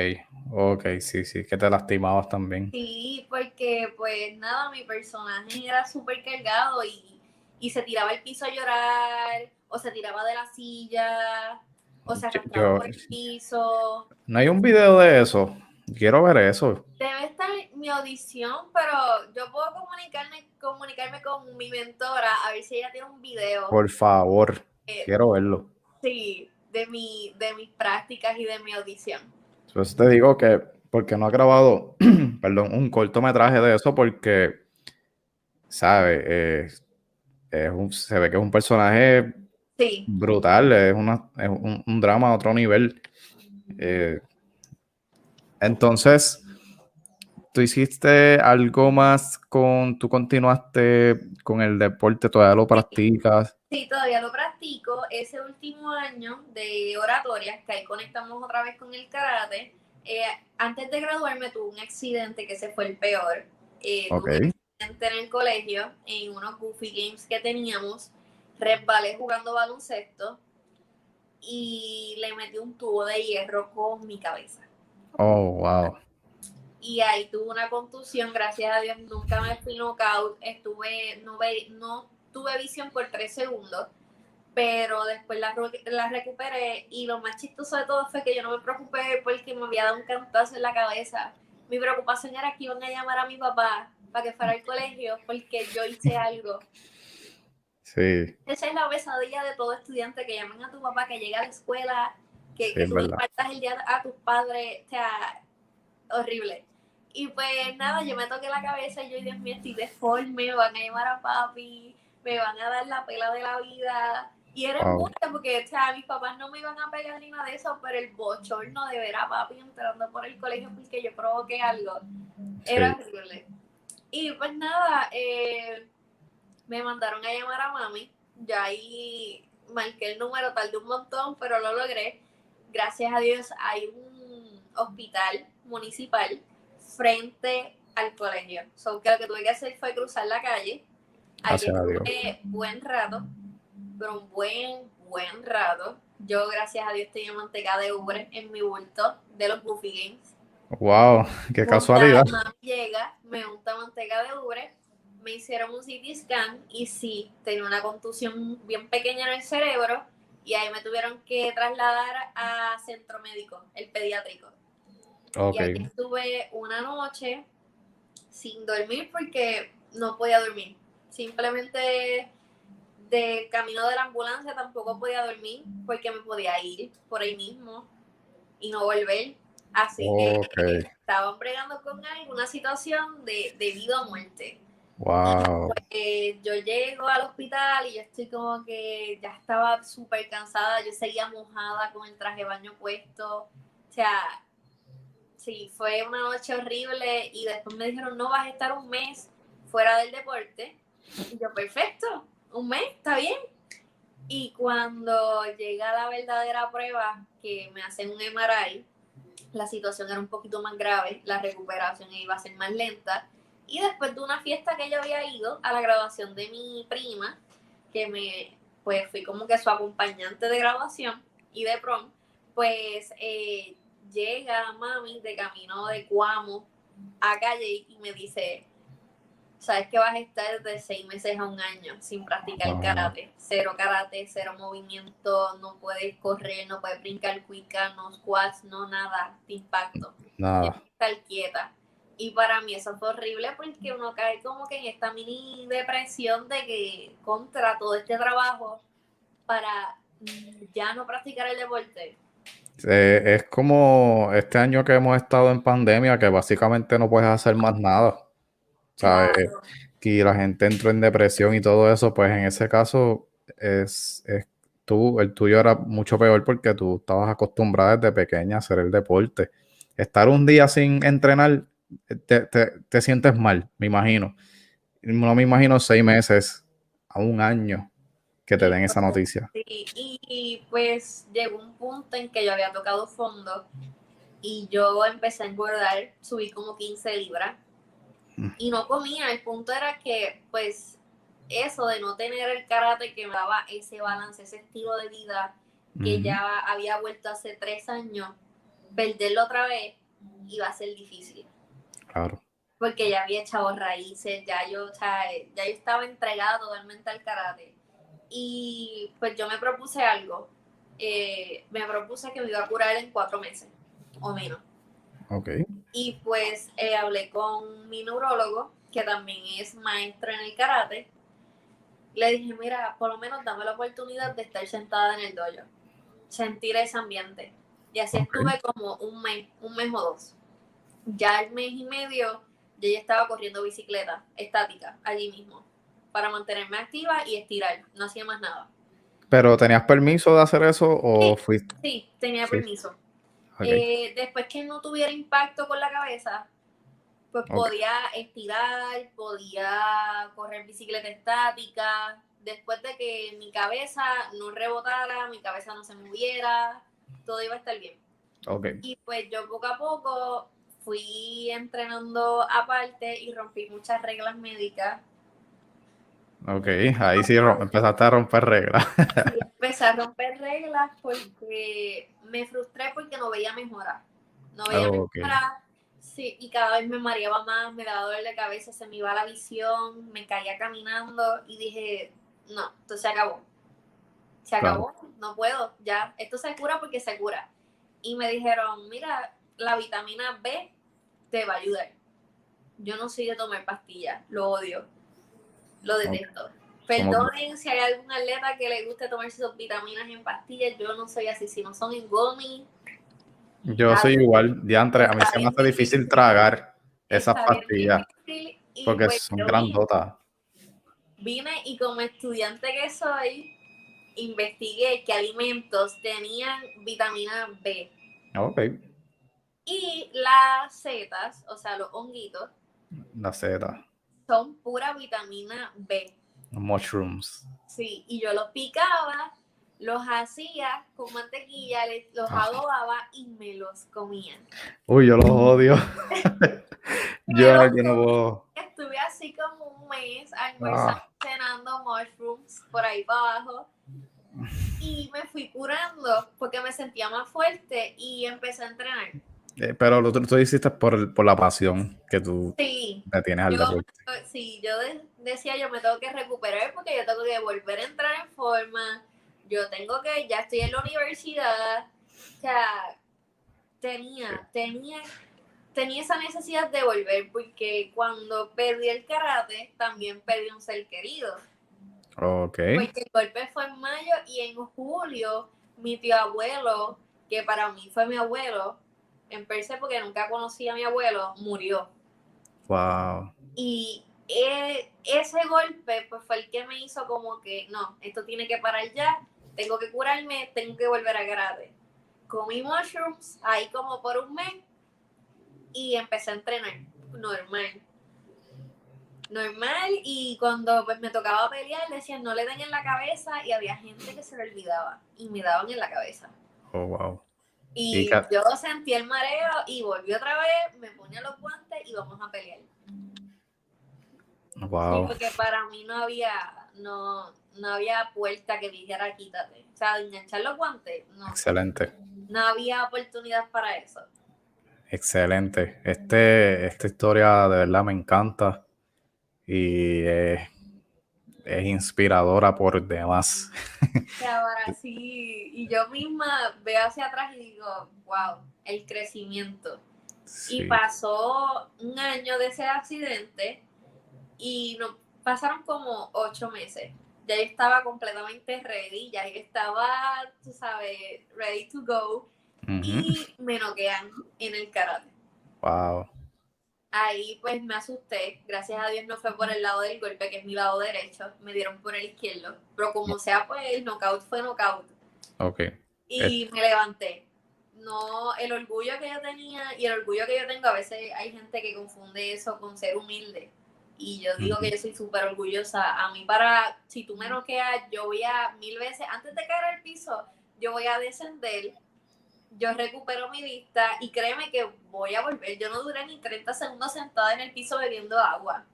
ok, sí, sí, que te lastimabas también. Sí, porque pues nada, mi personaje era súper cargado y, y se tiraba al piso a llorar, o se tiraba de la silla, o se arrastraba yo- por el piso. No hay un video de eso. Quiero ver eso. Debe estar mi audición, pero yo puedo comunicarme, comunicarme con mi mentora a ver si ella tiene un video Por favor, eh, quiero verlo. Sí, de, mi, de mis prácticas y de mi audición. Por eso te digo que, porque no ha grabado, perdón, un cortometraje de eso, porque, ¿sabes? Eh, es un- se ve que es un personaje Sí, brutal, es, una, es un, un drama a otro nivel. Eh, entonces, tú hiciste algo más con, tú continuaste con el deporte, todavía lo practicas. Sí, todavía lo practico. Ese último año de oratoria, que ahí conectamos otra vez con el karate. eh, antes de graduarme tuve un accidente que se fue el peor. Eh, tuve Ok. un accidente en el colegio, en unos Goofy Games que teníamos. Resbalé jugando baloncesto y le metí un tubo de hierro con mi cabeza. Oh, wow. Y ahí tuve una contusión, gracias a Dios nunca me fui knockout, estuve, no, ve, no tuve visión por tres segundos, pero después la, recuperé y lo más chistoso de todo fue que yo no me preocupé porque me había dado un cantazo en la cabeza. Mi preocupación era que iban a llamar a mi papá para que fuera al colegio porque yo hice algo. Sí, Esa es la pesadilla de todo estudiante, que llamen a tu papá, que llegue a la escuela, que, Sí, que tú le verdad. faltas el día a tus padres, o sea, horrible. Y pues nada, yo me toqué la cabeza y yo, Dios mío, estoy deforme, me van a llamar a papi, me van a dar la pela de la vida. Y era Wow. porque, o sea, mis papás no me iban a pegar ni nada de eso, pero el bochorno de ver a papi entrando por el colegio porque yo provoqué algo, era horrible. Y pues nada, eh, me mandaron a llamar a mami. Ya ahí marqué el número, tardé un montón, pero lo logré. Gracias a Dios hay un hospital municipal frente al colegio. So, que lo que tuve que hacer fue cruzar la calle. Allí estuve buen rato, pero un buen, buen rato. Yo, gracias a Dios, tenía manteca de ubre en mi bulto de los Goofy Games. Wow, qué casualidad. Mami llega, me unta manteca de ubre, me hicieron un CT scan y sí, tenía una contusión bien pequeña en el cerebro y ahí me tuvieron que trasladar a centro médico, el pediátrico. Y ahí estuve una noche sin dormir porque no podía dormir. Simplemente de camino de la ambulancia tampoco podía dormir porque me podía ir por ahí mismo y no volver. Así que estaban bregando con alguna situación de, de vida o muerte. Wow. Pues, yo llego al hospital y yo estoy como que ya estaba súper cansada, yo seguía mojada con el traje de baño puesto. O sea, sí, fue una noche horrible y después me dijeron, no vas a estar un mes fuera del deporte. Y yo, perfecto, un mes, está bien. Y cuando llega la verdadera prueba, que me hacen un MRI, la situación era un poquito más grave, la recuperación iba a ser más lenta. Y después de una fiesta que yo había ido a la graduación de mi prima, que me, pues fui como que su acompañante de graduación y de prom, pues eh, llega mami de camino de Cuamo a calle y me dice, sabes que vas a estar de seis meses a un año sin practicar karate. Cero karate, cero movimiento, no puedes correr, no puedes brincar cuica, no squats, no nada de impacto. Nada. Estar quieta. Y para mí eso fue horrible porque uno cae como que en esta mini depresión de que contra todo este trabajo para ya no practicar el deporte. Es como este año que hemos estado en pandemia, que básicamente no puedes hacer más nada. ¿sabes? Que la gente entró en depresión y todo eso, pues en ese caso es, tú, el tuyo era mucho peor porque tú estabas acostumbrada desde pequeña a hacer el deporte. Estar un día sin entrenar, te, sientes mal, me imagino. No me imagino seis meses a un año que te den esa noticia. Sí, y, y, pues llegó un punto en que yo había tocado fondo y yo empecé a engordar, subí como 15 libras y no comía. El punto era que, pues, eso de no tener el karate que me daba ese balance, ese estilo de vida que ya había vuelto hace tres años, perderlo otra vez iba a ser difícil. Claro. Porque ya había echado raíces, ya yo, o sea, ya yo estaba entregada totalmente al karate. Y pues yo me propuse algo. Eh, me propuse que me iba a curar en cuatro meses o menos. Y pues eh, hablé con mi neurólogo, que también es maestro en el karate. Le dije, mira, por lo menos dame la oportunidad de estar sentada en el dojo, sentir ese ambiente. Y así estuve como un mes, un mes o dos. Ya el mes y medio, yo ya estaba corriendo bicicleta estática allí mismo, para mantenerme activa y estirar. No hacía más nada. ¿Pero tenías permiso de hacer eso o sí, fuiste? Sí, tenía permiso. Eh, después que no tuviera impacto con la cabeza, pues podía estirar, podía correr bicicleta estática. Después de que mi cabeza no rebotara, mi cabeza no se moviera, todo iba a estar bien. Y pues yo poco a poco fui entrenando aparte y rompí muchas reglas médicas Ok, ahí sí empezaste a romper reglas. Sí, empecé a romper reglas porque me frustré porque no veía mejora. No veía mejora. Sí, y cada vez me mareaba más, me daba dolor de cabeza, se me iba la visión, me caía caminando y dije, no, esto se acabó. Se acabó, no puedo, ya, esto se cura porque se cura. Y me dijeron, mira, la vitamina B te va a ayudar. Yo no soy de tomar pastillas, lo odio lo detesto. Perdonen si hay algún atleta que le guste tomarse sus vitaminas en pastillas. Yo no soy así. Si no son en gummy. Yo soy igual. Diantre, a mí se me hace difícil tragar esas pastillas. Porque pues son grandotas. Vine y como estudiante que soy, investigué qué alimentos tenían vitamina B. Ok. Y las setas, o sea, los honguitos. Las setas son pura vitamina B. Mushrooms. Sí, y yo los picaba, los hacía con mantequilla, los ah. adobaba y me los comía. Uy, yo los odio. yo, no puedo. Estuve así como un mes almorzando, ah. cenando mushrooms por ahí para abajo. Y me fui curando porque me sentía más fuerte y empecé a entrenar. Eh, pero lo tú, tú hiciste por, por la pasión que tú Sí, le tienes al yo, deporte. sí, yo de- decía, yo me tengo que recuperar porque yo tengo que volver a entrar en forma. Yo tengo que, ya estoy en la universidad. O sea, tenía, tenía, tenía esa necesidad de volver porque cuando perdí el karate, también perdí un ser querido. Ok. Porque el golpe fue en mayo y en julio mi tío abuelo, que para mí fue mi abuelo, en per se porque nunca conocí a mi abuelo, murió. Wow. Y eh, ese golpe pues fue el que me hizo como que, no, esto tiene que parar ya, tengo que curarme, tengo que volver a karate. Comí mushrooms ahí como por un mes y empecé a entrenar normal. Normal y cuando pues me tocaba pelear decían no le den en la cabeza y había gente que se le olvidaba y me daban en la cabeza. Oh, wow. Y yo sentí el mareo y volví otra vez, me ponía los guantes y vamos a pelear. Sí, Wow. porque para mí no había, no, no había puerta que dijera quítate. O sea, enganchar los guantes, no, Excelente. no había oportunidad para eso. Excelente. Este, esta historia de verdad me encanta y es, es inspiradora por demás. Y ahora sí, y yo misma veo hacia atrás y digo, wow, el crecimiento. Sí. Y pasó un año de ese accidente y no, pasaron como ocho meses. Ya yo estaba completamente ready, ya yo estaba, tú sabes, ready to go. Y me noquean en el karate. Wow. Ahí pues me asusté. Gracias a Dios no fue por el lado del golpe, que es mi lado derecho. Me dieron por el izquierdo. Pero como sea, pues el knockout fue knockout. Ok. Y me levanté. No, el orgullo que yo tenía y el orgullo que yo tengo, a veces hay gente que confunde eso con ser humilde. Y yo digo que yo soy súper orgullosa. A mí para, si tú me noqueas, yo voy a mil veces, antes de caer al piso, yo voy a descender, yo recupero mi vista y créeme que voy a volver. Yo no duré ni 30 segundos sentada en el piso bebiendo agua.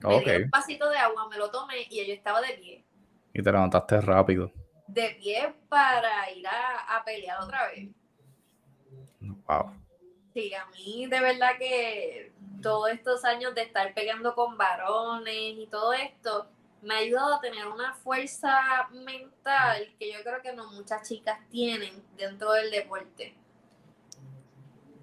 Me di un pasito de agua, me lo tomé y yo estaba de pie. Y te levantaste rápido. De pie para ir a, a pelear otra vez. Wow. Sí, a mí de verdad que todos estos años de estar pegando con varones y todo esto me ha ayudado a tener una fuerza mental que yo creo que no muchas chicas tienen dentro del deporte.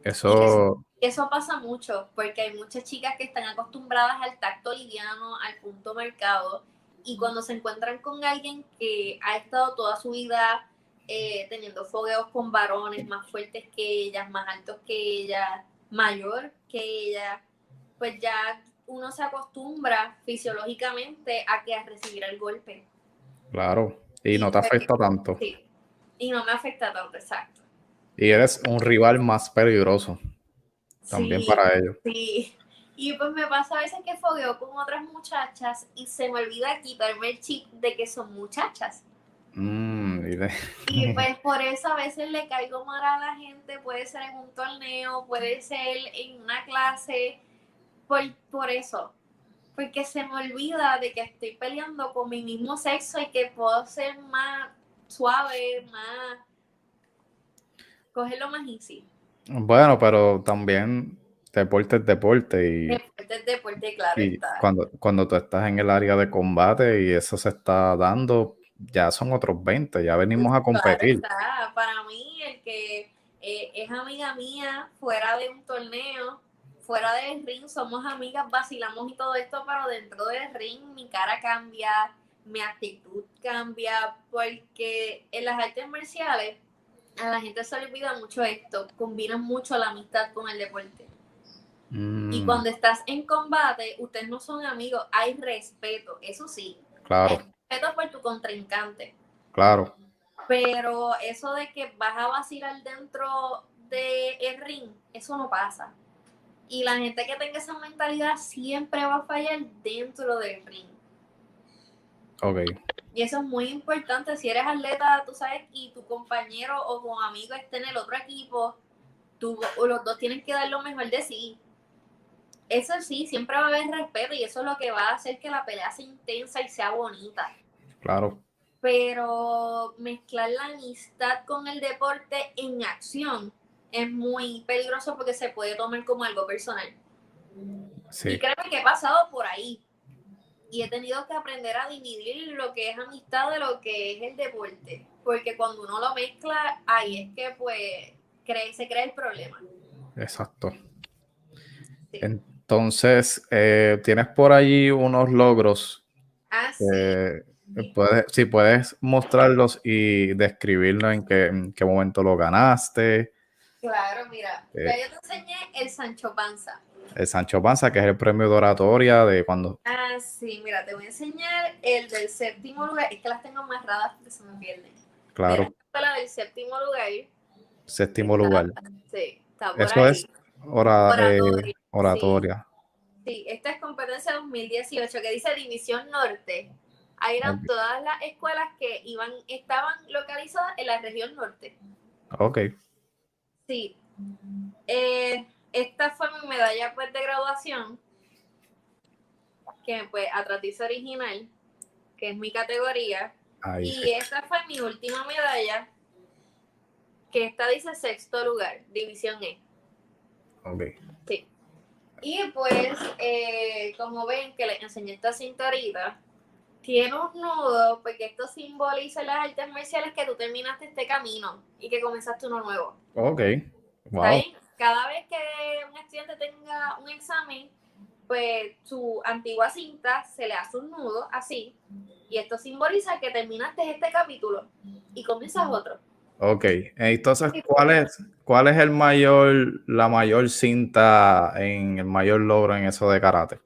Eso, Eso pasa mucho porque hay muchas chicas que están acostumbradas al tacto liviano, al punto marcado y cuando se encuentran con alguien que ha estado toda su vida eh, teniendo fogueos con varones más fuertes que ellas, más altos que ellas, mayor que ella, pues ya uno se acostumbra fisiológicamente a que a recibir el golpe. claro. Y no te afecta tanto. Sí. Y no me afecta tanto, exacto. Y eres un rival más peligroso también Sí, para ellos. Sí. Y pues me pasa a veces que fogueo con otras muchachas y se me olvida quitarme el chip de que son muchachas. Mm, y de- Y pues por eso a veces le caigo mal a la gente, puede ser en un torneo, puede ser en una clase, por, por eso. Porque se me olvida de que estoy peleando con mi mismo sexo y que puedo ser más suave, más... cogerlo más easy. Bueno, pero también deporte es deporte y, Deporte es deporte, claro y está. cuando, cuando tú estás en el área de combate y eso se está dando, ya son otros 20, ya venimos a competir. Claro. Para mí, el que eh, es amiga mía fuera de un torneo, fuera del ring, somos amigas, vacilamos y todo esto, pero dentro del ring mi cara cambia, mi actitud cambia, porque en las artes marciales a la gente se le olvida mucho esto, combinan mucho la amistad con el deporte. Mm, Y cuando estás en combate, ustedes no son amigos, hay respeto, eso sí, claro, respeto por tu contrincante. claro. Pero eso de que vas a vacilar dentro del ring, eso no pasa. Y la gente que tenga esa mentalidad siempre va a fallar dentro del ring. Ok, Y eso es muy importante. Si eres atleta, tú sabes, y tu compañero o tu amigo está en el otro equipo, tú, o los dos tienen que dar lo mejor de sí. Eso sí, siempre va a haber respeto y eso es lo que va a hacer que la pelea sea intensa y sea bonita. claro. pero mezclar la amistad con el deporte en acción es muy peligroso porque se puede tomar como algo personal. Sí. Y créeme que he pasado por ahí. Y he tenido que aprender a dividir lo que es amistad de lo que es el deporte. Porque cuando uno lo mezcla, ahí es que pues cree, se crea el problema. Exacto. Sí. Entonces, eh, tienes por allí unos logros. Ah, sí. eh, sí. puedes, si puedes mostrarlos y describirlo en qué, en qué momento lo ganaste. Claro, mira, Eh. ya yo te enseñé el Sancho Panza. El Sancho Panza, que es el premio de oratoria de cuando. Ah, sí, mira, te voy a enseñar el del séptimo lugar. Es que las tengo amarradas porque se me pierden. Claro, Mira, esta es la del séptimo lugar. séptimo lugar. Sí, está por Eso ahí. es ora- eh, Oratoria, oratoria. Sí, esta es competencia 2018 que dice División Norte. Ahí eran todas las escuelas que iban, estaban localizadas en la región norte. Ok. Sí. Eh, esta fue mi medalla pues, de graduación, que pues atratiza original, que es mi categoría. Ahí Y esta fue mi última medalla, que esta dice sexto lugar, división E. Ok. Sí. Y pues, eh, como ven que les enseñé esta cinta ahorita, tiene un nudo, porque esto simboliza las artes marciales que tú terminaste este camino y que comenzaste uno nuevo. Ok. ¿Está Wow. Cada vez que un estudiante tenga un examen, pues su antigua cinta se le hace un nudo así, y esto simboliza que terminaste este capítulo y comienzas otro. Ok. Entonces, ¿cuál es, cuál es el mayor, la mayor cinta en el mayor logro en eso de karate?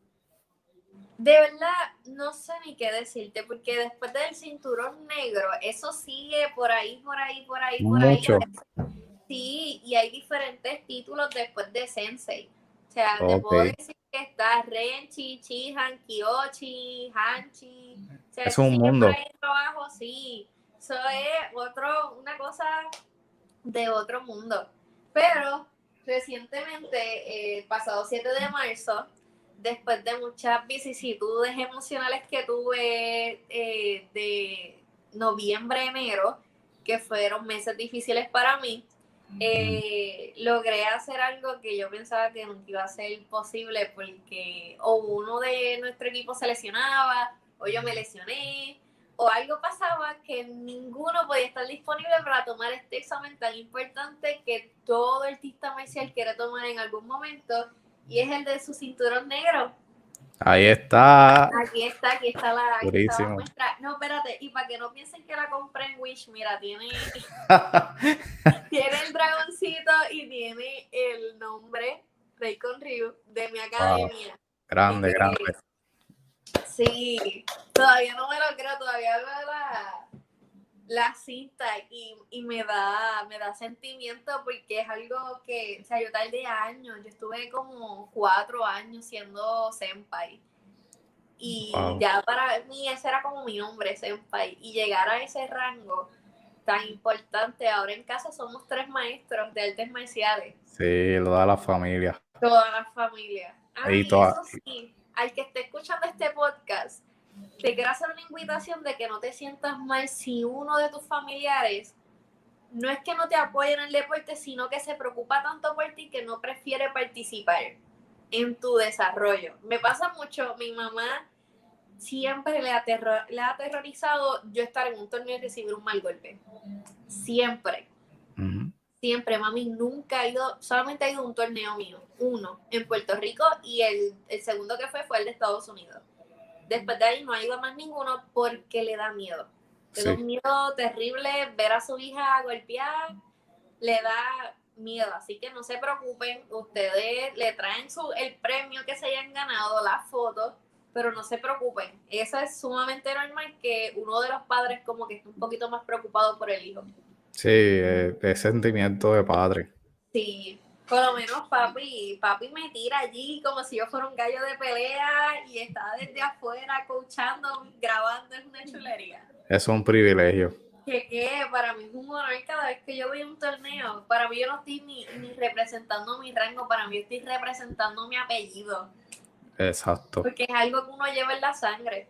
De verdad, no sé ni qué decirte, porque después del cinturón negro, eso sigue por ahí, por ahí, por ahí, por Mucho. ahí. Sí, y hay diferentes títulos después de Sensei. O sea, te puedo decir que está Renchi, Chihan, Kiyoshi, Hanchi. O sea, Es un mundo. por ahí trabajo, sí. Eso es otro, una cosa de otro mundo. Pero recientemente, el pasado 7 de marzo, después de muchas vicisitudes emocionales que tuve eh, de noviembre, enero, que fueron meses difíciles para mí, eh, logré hacer algo que yo pensaba que nunca iba a ser posible porque o uno de nuestro equipo se lesionaba, o yo me lesioné, o algo pasaba que ninguno podía estar disponible para tomar este examen tan importante que todo artista marcial quiere tomar en algún momento, y es el de su cinturón negro. Ahí está. Aquí está, aquí está la, aquí está la Durísimo. muestra. No, espérate, y para que no piensen que la compré en Wish, mira, tiene, tiene el dragoncito y tiene el nombre Rey con Ryu de mi academia. grande, Ok. grande. Sí, todavía no me lo creo, todavía veo la, la cinta y, y me da me da sentimiento porque es algo que, o sea, yo tardé años, yo estuve como cuatro años siendo senpai. Y Wow. ya para mí ese era como mi nombre, senpai. Y llegar a ese rango tan importante, ahora en casa somos tres maestros de artes marciales Sí, lo da la familia. toda la familia. Ah, Y y toda- eso sí, al que esté escuchando este podcast, te quiero hacer una invitación de que no te sientas mal si uno de tus familiares no es que no te apoye en el deporte, sino que se preocupa tanto por ti que no prefiere participar en tu desarrollo. Me pasa mucho, mi mamá siempre le ha, aterro- le ha aterrorizado yo estar en un torneo y recibir un mal golpe. Siempre. Siempre, mami, nunca ha ido, solamente ha ido a un torneo mío, uno, en Puerto Rico y el, el segundo que fue fue el de Estados Unidos. Después de ahí no ha ido a más ninguno porque le da miedo. Le da un miedo terrible ver a su hija golpeada, le da miedo. Así que no se preocupen, ustedes le traen su, el premio que se hayan ganado, la foto, pero no se preocupen. Eso es sumamente normal que uno de los padres como que esté un poquito más preocupado por el hijo. Sí, eh, es sentimiento de padre. Sí, por lo menos papi, papi me tira allí como si yo fuera un gallo de pelea y está desde afuera coachando, grabando, es una chulería. Es un privilegio. Que que para mí es un honor cada vez que yo voy a un torneo, para mí yo no estoy ni, ni representando mi rango, para mí estoy representando mi apellido, Exacto. porque es algo que uno lleva en la sangre.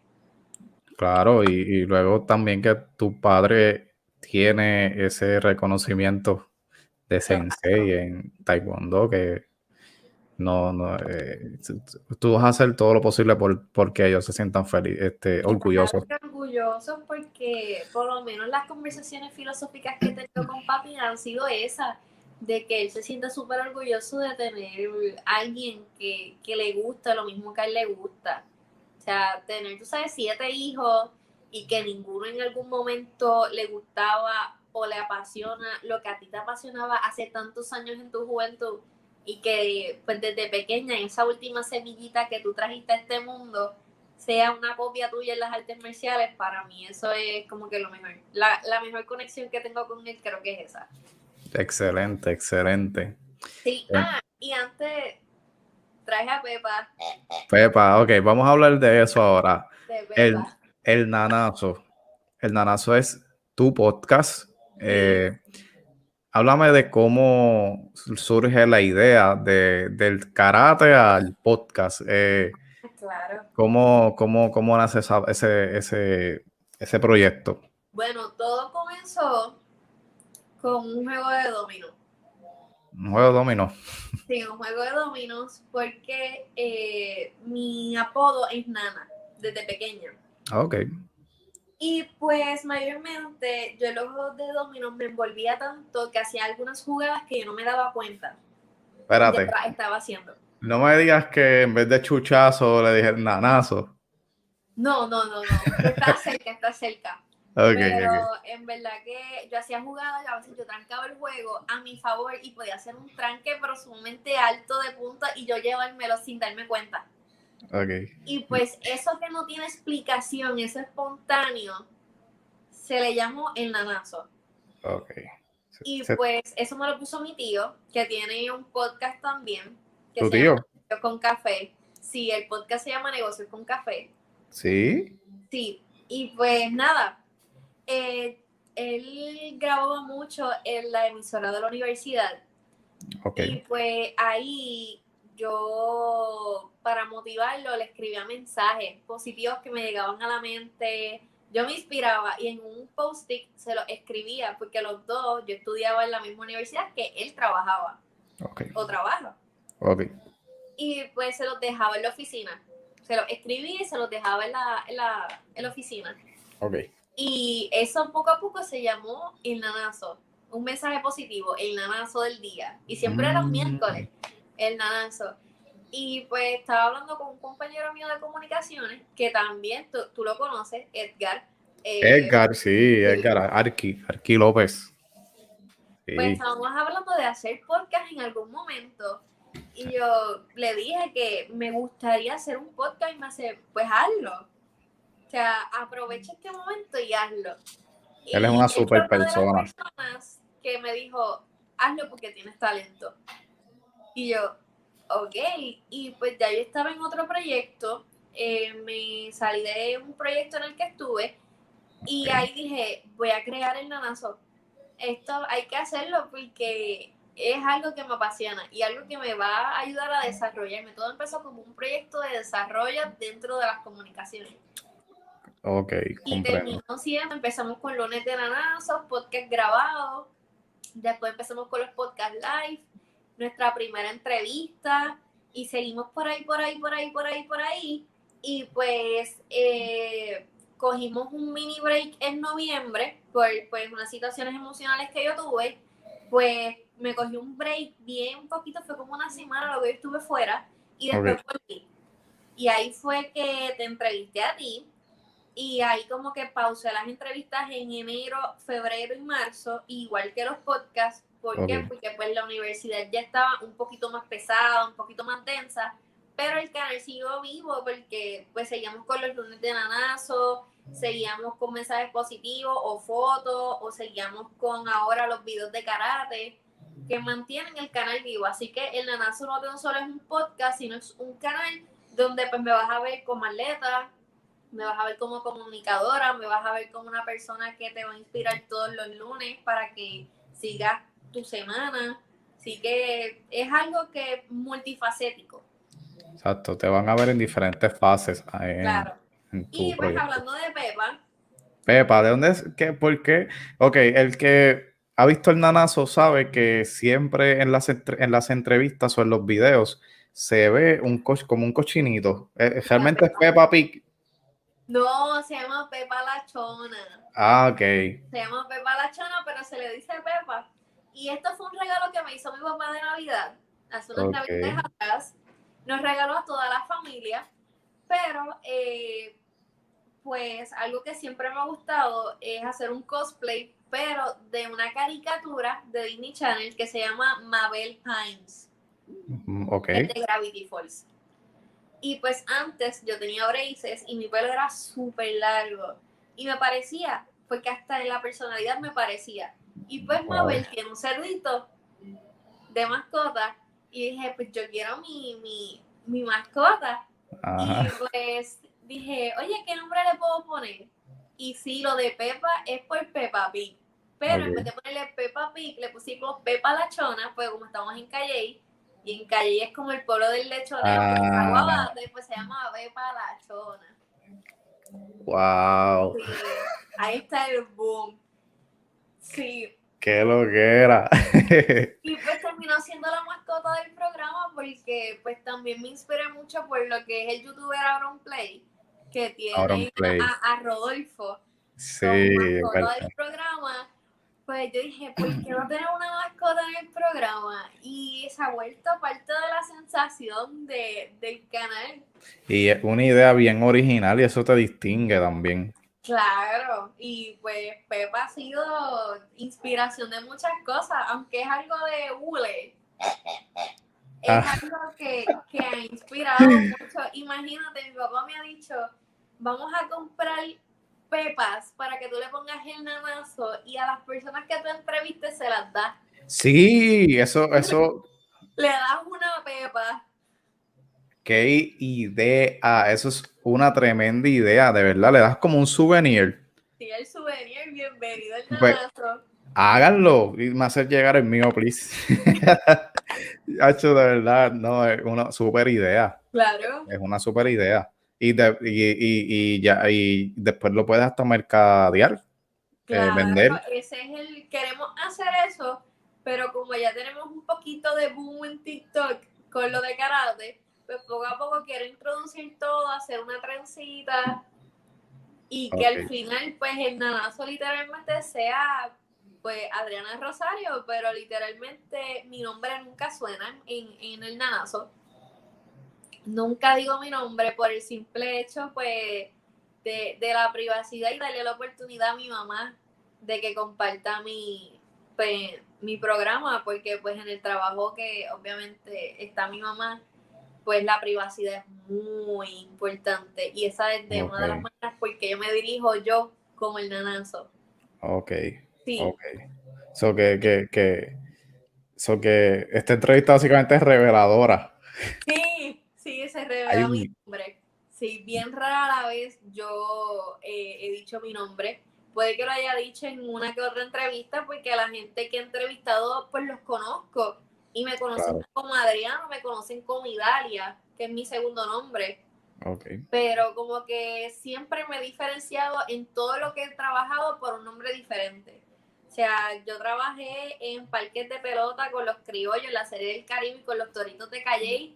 Claro, y, y luego también que tu padre tiene ese reconocimiento de sensei en taekwondo que no, no, eh, tú vas a hacer todo lo posible por porque ellos se sientan felices, este, orgullosos. Orgullosos porque por lo menos las conversaciones filosóficas que he tenido con papi han sido esas, de que él se sienta súper orgulloso de tener alguien que, que le gusta lo mismo que a él le gusta. O sea, tener, tú sabes, siete hijos y que ninguno en algún momento le gustaba o le apasiona lo que a ti te apasionaba hace tantos años en tu juventud y que pues desde pequeña esa última semillita que tú trajiste a este mundo sea una copia tuya en las artes marciales, para mí eso es como que lo mejor. La, la mejor conexión que tengo con él creo que es esa. Excelente, excelente. Sí, eh. ah, y antes traje a Pepa. Pepa, ok, vamos a hablar de eso ahora. El, el Nanazo. El Nanazo es tu podcast. Eh, háblame de cómo surge la idea de, del karate al podcast. Eh, claro. ¿cómo, cómo, cómo nace ese, ese, ese proyecto? Bueno, todo comenzó con un juego de dominos. Un juego de dominos. Sí, un juego de dominos porque eh, mi apodo es Nana desde pequeña. Ah, ok. Y pues mayormente yo en los juegos de dominos me envolvía tanto que hacía algunas jugadas que yo no me daba cuenta. Espérate. estaba haciendo. No me digas que en vez de chuchazo le dije nanazo. No, no, no, no. Está cerca, está cerca. Pero en verdad que yo hacía jugadas y a veces yo trancaba el juego a mi favor y podía hacer un tranque pero sumamente alto de punta y yo llevármelo sin darme cuenta. Y pues eso que no tiene explicación, eso espontáneo, se le llamó el nanazo. Y pues eso me lo puso mi tío, que tiene un podcast también. Que ¿Tu tío? con café. Sí, el podcast se llama Negocios con Café. Sí. Sí, y pues nada, eh, él grababa mucho en la emisora de la universidad. Y pues ahí yo, para motivarlo, le escribía mensajes positivos que me llegaban a la mente. Yo me inspiraba y en un post-it se lo escribía porque los dos, yo estudiaba en la misma universidad que él trabajaba. O trabaja. Y pues se los dejaba en la oficina. Se los escribía y se los dejaba en la, en la, en la oficina. Y eso poco a poco se llamó el nanazo. Un mensaje positivo, el nanazo del día. Y siempre era mm. miércoles el nanazo. Y pues estaba hablando con un compañero mío de comunicaciones, que también tú, lo conoces, Edgar. Eh, Edgar, sí, Edgar, Arqui, Arqui López. Pues estábamos hablando de hacer podcast en algún momento. Y yo le dije que me gustaría hacer un podcast y me hace, pues hazlo. O sea, aprovecha este momento y hazlo. Él es una super persona. que me dijo, hazlo porque tienes talento. Y yo, ok, y pues ya yo estaba en otro proyecto, eh, me salí de un proyecto en el que estuve y ahí dije, voy a crear el nanazo. Esto hay que hacerlo porque es algo que me apasiona y algo que me va a ayudar a desarrollarme. Todo empezó como un proyecto de desarrollo dentro de las comunicaciones. Ok, Y terminó siempre, empezamos con lunes de nanazos, podcast grabados, después empezamos con los podcast live, nuestra primera entrevista y seguimos por ahí, por ahí, por ahí, por ahí, por ahí. Y pues eh, cogimos un mini break en noviembre por pues, unas situaciones emocionales que yo tuve. Pues me cogí un break bien un poquito, fue como una semana lo que yo estuve fuera y después volví. Y ahí fue que te entrevisté a ti y ahí como que pausé las entrevistas en enero, febrero y marzo, igual que los podcasts, ¿Por qué? Porque pues la universidad ya estaba un poquito más pesada, un poquito más densa, pero el canal siguió vivo porque pues seguíamos con los lunes de nanazo, seguíamos con mensajes positivos o fotos, o seguíamos con ahora los videos de karate que mantienen el canal vivo. Así que el nanazo no tan solo es un podcast, sino es un canal donde pues me vas a ver como atleta, me vas a ver como comunicadora, me vas a ver como una persona que te va a inspirar todos los lunes para que sigas tu semana. Así que es algo que es multifacético. Exacto, te van a ver en diferentes fases. claro. y pues hablando de Pepa. Pepa, ¿de dónde es? ¿Qué? ¿Por qué? Ok, el que ha visto el nanazo sabe que siempre en las, en las entrevistas o en los videos se ve un como un cochinito. Eh, ¿Realmente es Peppa Pig? No, se llama Pepa la Chona. Ah, ok. Se llama Pepa la Chona, pero se le dice Pepa. Y esto fue un regalo que me hizo mi papá de Navidad, hace unas navidades atrás. Nos regaló a toda la familia, pero eh, pues algo que siempre me ha gustado es hacer un cosplay, pero de una caricatura de Disney Channel que se llama Mabel Pines. Mm, ok. De Gravity Falls. Y pues antes yo tenía braces y mi pelo era súper largo. Y me parecía, porque hasta en la personalidad me parecía. Y pues Mabel tiene un cerdito de mascota. Y dije, pues yo quiero mi, mi, mi mascota. Y pues dije, oye, ¿qué nombre le puedo poner? Y sí, lo de Pepa es por Peppa Pig. Pero en vez de ponerle Peppa Pig, le pusimos Pepa la Chona, pues como estamos en Calle, y en Calle es como el pueblo del lechonero, ah. después se llama Pepa la Chona. Wow. ahí está el boom. Sí. Qué lo que era. y pues terminó siendo la mascota del programa porque pues también me inspiré mucho por lo que es el youtuber Aaron Play, que tiene a, Rodolfo. Sí, mascota del programa. Pues yo dije, ¿por qué no tener una mascota en el programa? Y se ha vuelto parte de la sensación de, del canal. Y es una idea bien original y eso te distingue también. Claro, y pues Pepa ha sido inspiración de muchas cosas, aunque es algo de hule. Es ah. algo que, que, ha inspirado mucho. Imagínate, mi papá me ha dicho, vamos a comprar pepas para que tú le pongas el nanazo y a las personas que tú entrevistes se las das. Sí, eso, eso. le das una pepa Qué idea, eso es una tremenda idea, de verdad, le das como un souvenir. Sí, el souvenir, bienvenido el pues, Háganlo y me hacer llegar el mío, please. Hacho, de verdad, no, es una super idea. Claro. Es una super idea. Y, y, ya, y después lo puedes hasta mercadear, eh, vender. Ese es el, queremos hacer eso, pero como ya tenemos un poquito de boom en TikTok con lo de karate, pues poco a poco quiero introducir todo, hacer una trencita y que al final pues el nanazo literalmente sea pues Adriana Rosario, pero literalmente mi nombre nunca suena en, en el nanazo. Nunca digo mi nombre por el simple hecho pues de, de la privacidad y darle la oportunidad a mi mamá de que comparta mi, pues, mi programa, porque pues en el trabajo que obviamente está mi mamá, pues la privacidad es muy importante y esa es de una de las maneras porque yo me dirijo yo como el nanazo. Ok. Sí. Ok. So que, que, que, so que esta entrevista básicamente es reveladora. Sí, sí, se revela mi nombre. Sí, bien rara vez yo eh, he dicho mi nombre. Puede que lo haya dicho en una que otra entrevista porque a la gente que he entrevistado pues los conozco y me conocen como Adriano, me conocen como Idalia, que es mi segundo nombre. Okay. Pero como que siempre me he diferenciado en todo lo que he trabajado por un nombre diferente. O sea, yo trabajé en parques de pelota con los criollos, en la serie del Caribe con los toritos de Calle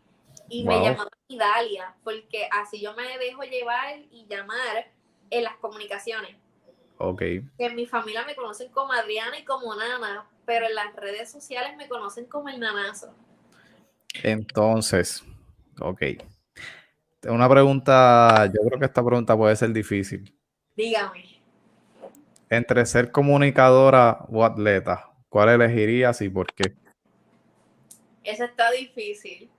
y me llamaban Idalia, porque así yo me dejo llevar y llamar en las comunicaciones. Ok. Que en mi familia me conocen como Adriana y como Nana, pero en las redes sociales me conocen como el nanazo. Entonces, ok. Una pregunta, yo creo que esta pregunta puede ser difícil. Dígame. Entre ser comunicadora o atleta, ¿cuál elegirías y por qué? Esa está difícil.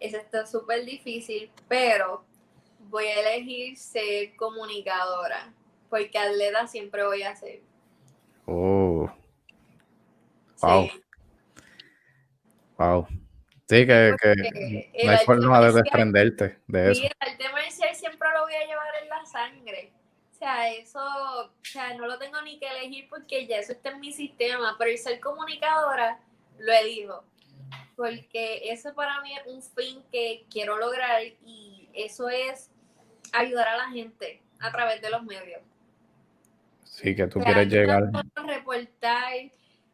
Esa está súper difícil, pero voy a elegir ser comunicadora, porque atleta siempre voy a ser. Oh. Wow. Wow. Sí, que, no hay forma de desprenderte de eso. el tema marcial siempre lo voy a llevar en la sangre. O sea, eso, o sea, no lo tengo ni que elegir porque ya eso está en mi sistema, pero el ser comunicadora lo elijo. Porque eso para mí es un fin que quiero lograr y eso es ayudar a la gente a través de los medios. Sí, que tú quieres llegar. reportar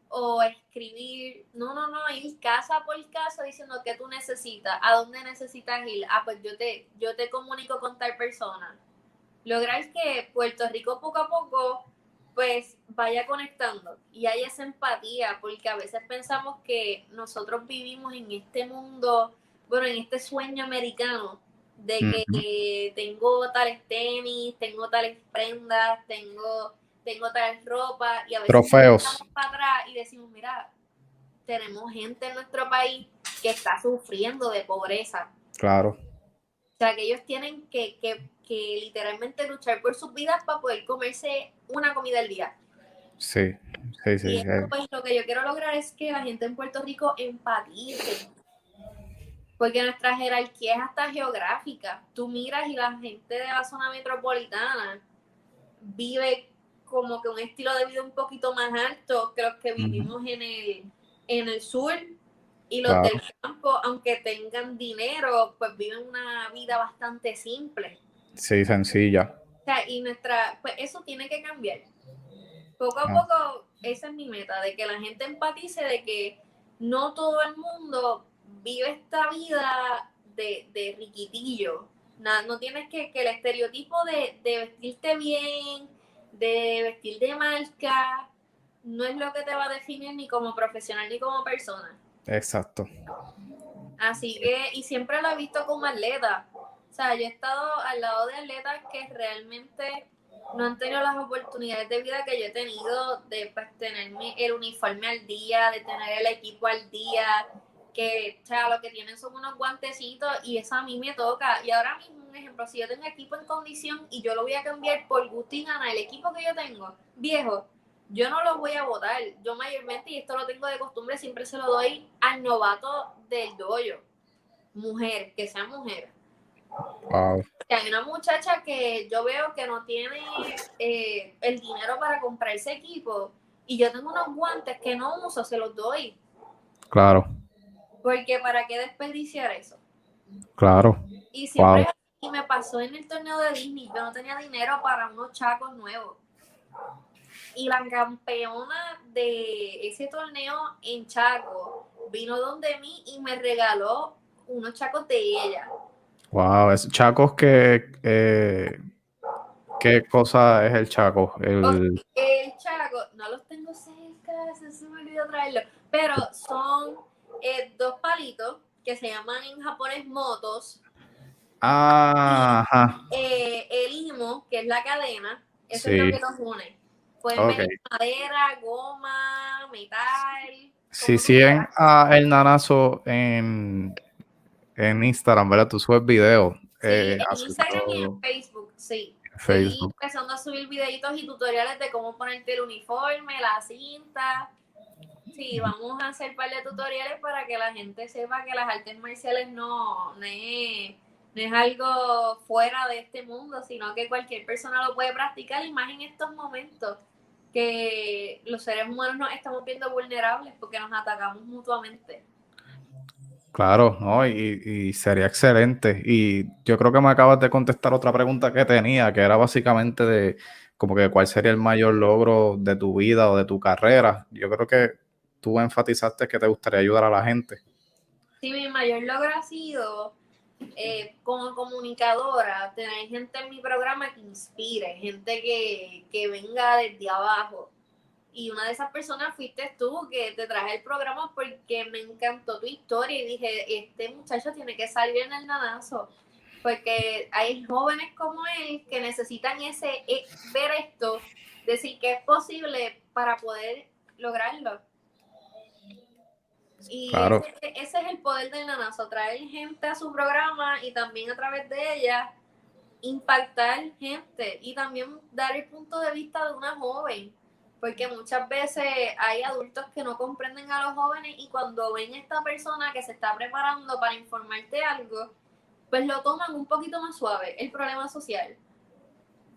o escribir, no, no, no, ir casa por casa diciendo que tú necesitas, a dónde necesitas ir. Ah, pues yo te, yo te comunico con tal persona. Lograr que Puerto Rico poco a poco pues vaya conectando y hay esa empatía, porque a veces pensamos que nosotros vivimos en este mundo, bueno, en este sueño americano de que tengo tales tenis, tengo tales prendas, tengo, tengo tales ropa y a veces Trofeos. para atrás y decimos, mira, tenemos gente en nuestro país que está sufriendo de pobreza. Claro. O sea, que ellos tienen que, que que literalmente luchar por sus vidas para poder comerse una comida al día. Sí, sí, sí. Y pues, lo que yo quiero lograr es que la gente en Puerto Rico empatice. Porque nuestra jerarquía es hasta geográfica. Tú miras y la gente de la zona metropolitana vive como que un estilo de vida un poquito más alto los que vivimos en, el, en el sur. Y los del campo, aunque tengan dinero, pues viven una vida bastante simple. Sí, sencilla. O sea, y nuestra, pues eso tiene que cambiar. Poco a ah. poco, esa es mi meta, de que la gente empatice de que no todo el mundo vive esta vida de, de riquitillo. No, no tienes que, que el estereotipo de, de vestirte bien, de vestir de marca, no es lo que te va a definir ni como profesional ni como persona. Exacto. Así que, y siempre lo he visto como atleta. O sea, yo he estado al lado de atletas que realmente no han tenido las oportunidades de vida que yo he tenido de pues, tener el uniforme al día, de tener el equipo al día, que o sea, lo que tienen son unos guantecitos y eso a mí me toca. Y ahora mismo, un ejemplo, si yo tengo equipo en condición y yo lo voy a cambiar por gana, el equipo que yo tengo, viejo, yo no lo voy a votar. Yo mayormente, y esto lo tengo de costumbre, siempre se lo doy al novato del doyo. Mujer, que sea mujer hay una muchacha que yo veo que no tiene eh, el dinero para comprarse equipo y yo tengo unos guantes que no uso, se los doy. Claro. Porque para qué desperdiciar eso. Claro. Y siempre me pasó en el torneo de Disney, yo no tenía dinero para unos chacos nuevos. Y la campeona de ese torneo en Chaco vino donde mí y me regaló unos chacos de ella. Wow, es Chacos que eh, ¿qué cosa es el Chaco? El... Chaco, no los tengo cerca, se me olvidó traerlo, pero son eh, dos palitos que se llaman en japonés motos. Ajá. Eh, el IMO, que es la cadena, eso es lo que los une. Pueden ver madera, goma, metal. Si siguen a el nanazo en, en Instagram, ¿verdad? Tú subes videos. Sí, eh, en Instagram y en Facebook, sí. Facebook. empezando a subir videitos y tutoriales de cómo ponerte el uniforme, la cinta. Sí, vamos a hacer un par de tutoriales para que la gente sepa que las artes marciales no, es, es algo fuera de este mundo, sino que cualquier persona lo puede practicar y más en estos momentos que los seres humanos nos estamos viendo vulnerables porque nos atacamos mutuamente. Claro, ¿no? Y, sería excelente. Y yo creo que me acabas de contestar otra pregunta que tenía, que era básicamente de como que cuál sería el mayor logro de tu vida o de tu carrera. Yo creo que tú enfatizaste que te gustaría ayudar a la gente. Sí, mi mayor logro ha sido eh, como comunicadora, tener gente en mi programa que inspire, gente que, que venga desde abajo y una de esas personas fuiste tú que te traje el programa porque me encantó tu historia y dije, este muchacho tiene que salir en el nanazo, porque hay jóvenes como él que necesitan ese eh, ver esto, decir que es posible para poder lograrlo. Y ese, ese, es el poder del nanazo, traer gente a su programa y también a través de ella impactar gente y también dar el punto de vista de una joven porque muchas veces hay adultos que no comprenden a los jóvenes y cuando ven a esta persona que se está preparando para informarte algo, pues lo toman un poquito más suave, el problema social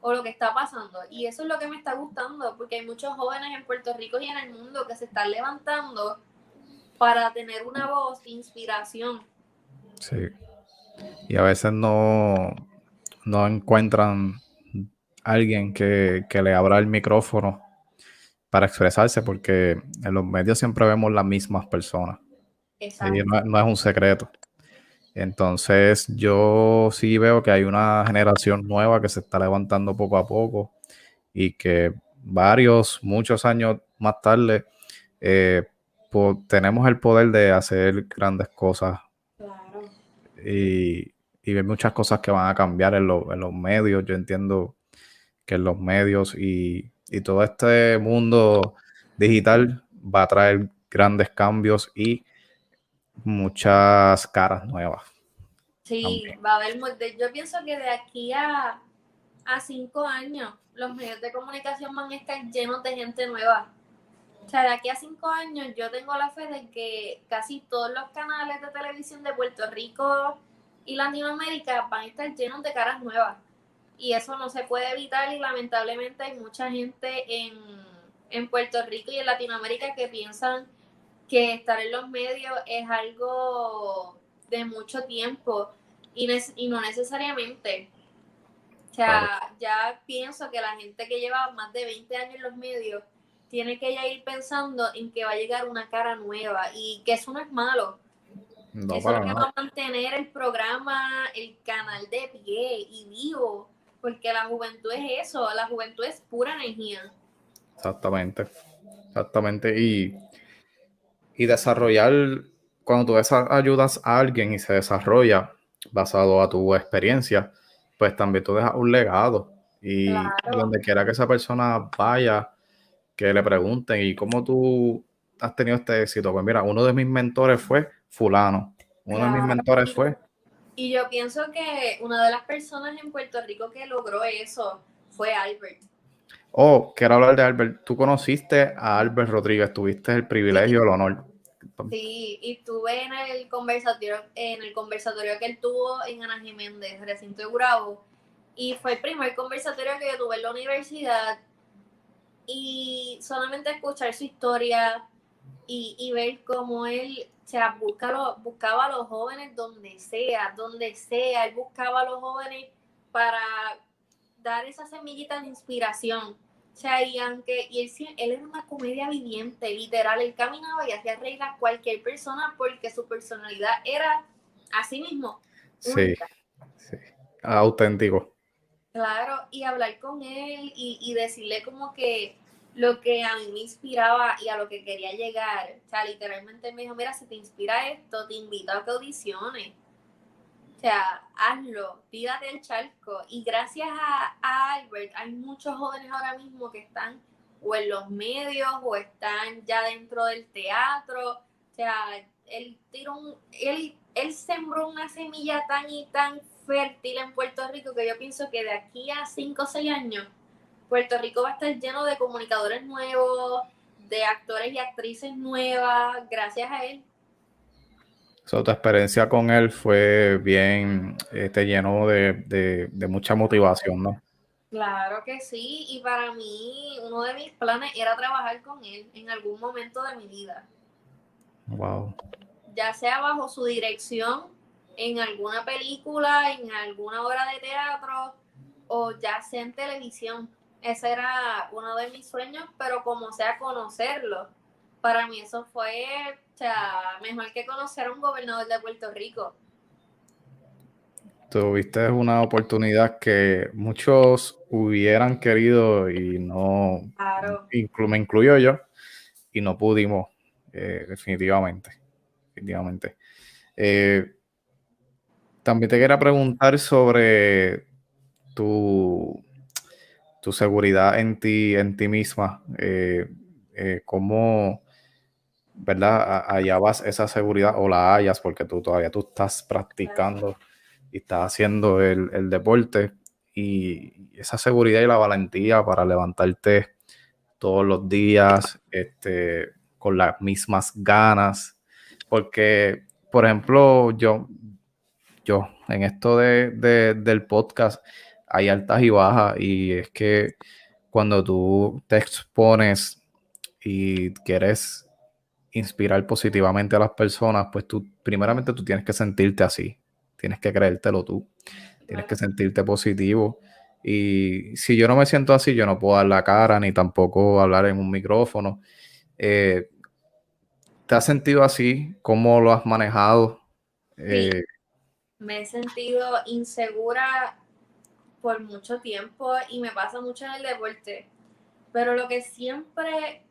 o lo que está pasando. Y eso es lo que me está gustando, porque hay muchos jóvenes en Puerto Rico y en el mundo que se están levantando para tener una voz de inspiración. Sí. Y a veces no, no encuentran alguien que, le abra el micrófono para expresarse, porque en los medios siempre vemos las mismas personas. Exacto. Y no, es un secreto. Entonces yo sí veo que hay una generación nueva que se está levantando poco a poco y que varios, muchos años más tarde, eh, tenemos el poder de hacer grandes cosas. Claro. Y, y ver muchas cosas que van a cambiar en, en los medios. Yo entiendo que en los medios y, y, todo este mundo digital va a traer grandes cambios y muchas caras nuevas. Sí, va a haber, yo pienso que de aquí a, a cinco años los medios de comunicación van a estar llenos de gente nueva. O sea, de aquí a cinco años yo tengo la fe de que casi todos los canales de televisión de Puerto Rico y Latinoamérica van a estar llenos de caras nuevas. Y eso no se puede evitar y lamentablemente hay mucha gente en, Puerto Rico y en Latinoamérica que piensan que estar en los medios es algo de mucho tiempo y, y no necesariamente. O sea, ya pienso que la gente que lleva más de 20 años en los medios tiene que ya ir pensando en que va a llegar una cara nueva y que eso no es malo. No, Eso es que va a mantener el programa, el canal de pie y vivo, porque la juventud es eso, la juventud es pura energía. Exactamente, exactamente. Y, y desarrollar, cuando tú ayudas a alguien y se desarrolla basado a tu experiencia, pues también tú dejas un legado. Y donde quiera que esa persona vaya, que le pregunten, ¿y cómo tú has tenido este éxito? Pues mira, uno de mis mentores fue fulano. Uno de mis mentores fue. Y yo pienso que una de las personas en Puerto Rico que logró eso fue Albert. Oh, quiero hablar de Albert. Tú conociste a Albert Rodríguez, tuviste el privilegio, el honor. Sí, y estuve en el conversatorio, en el conversatorio que él tuvo en Ana Jiménez, recinto de Bravo, y fue el primer conversatorio que yo tuve en la universidad. Y solamente escuchar su historia y, y ver cómo él o sea, buscaba a los jóvenes donde sea, donde sea. Él buscaba a los jóvenes para dar esa semillita de inspiración. O sea, y aunque y él, él era una comedia viviente, literal, él caminaba y hacía reír a cualquier persona porque su personalidad era así mismo. Sí, sí, auténtico. Claro, y hablar con él y, decirle como que lo que a mí me inspiraba y a lo que quería llegar. O sea, literalmente me dijo, mira, si te inspira esto, te invito a que audiciones. O sea, hazlo, tírate el charco. Y gracias a, Albert, hay muchos jóvenes ahora mismo que están o en los medios o están ya dentro del teatro. O sea, él tiró un, él, él sembró una semilla tan y tan fértil en Puerto Rico que yo pienso que de aquí a 5 o 6 años Puerto Rico va a estar lleno de comunicadores nuevos, de actores y actrices nuevas, gracias a él. So, tu experiencia con él fue bien, eh, te llenó de, mucha motivación, ¿no? Claro que sí, y para mí uno de mis planes era trabajar con él en algún momento de mi vida. Wow. Ya sea bajo su dirección, en alguna película, en alguna obra de teatro, o ya sea en televisión ese era uno de mis sueños, pero como sea conocerlo, para mí eso fue, o sea, mejor que conocer a un gobernador de Puerto Rico. Tuviste una oportunidad que muchos hubieran querido y no, me incluyo yo, y no pudimos, eh, definitivamente, definitivamente. Eh, también te quería preguntar sobre tu tu seguridad en ti, en ti misma, eh, eh, cómo, ¿verdad? Hallabas esa seguridad o la hallas porque tú todavía tú estás practicando y estás haciendo el, deporte y esa seguridad y la valentía para levantarte todos los días este, con las mismas ganas. Porque, por ejemplo, yo, yo en esto de, del podcast, hay altas y bajas y es que cuando tú te expones y quieres inspirar positivamente a las personas, pues tú primeramente tú tienes que sentirte así, tienes que creértelo tú, tienes que sentirte positivo Y si yo no me siento así, yo no puedo dar la cara ni tampoco hablar en un micrófono. Eh, ¿Te has sentido así? ¿Cómo lo has manejado? Eh, me he sentido insegura por mucho tiempo y me pasa mucho en el deporte. Pero lo que siempre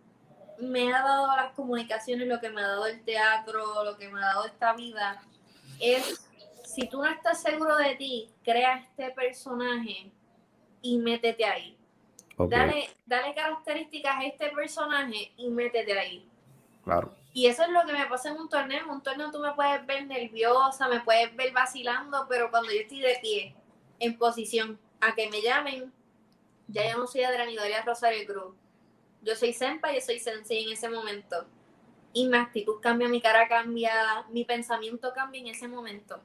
me ha dado las comunicaciones, lo que me ha dado el teatro, lo que me ha dado esta vida, es si tú no estás seguro de ti, crea este personaje y métete ahí. Dale, dale características a este personaje y métete ahí. Claro. Y eso es lo que me pasa en un torneo. En un torneo tú me puedes ver nerviosa, me puedes ver vacilando, pero cuando yo estoy de pie, en posición, a que me llamen, ya yo no soy Adriana Doria Rosario Cruz. Yo soy Senpa, yo soy Sensei en ese momento. Y mi actitud cambia, mi cara cambia, mi pensamiento cambia en ese momento.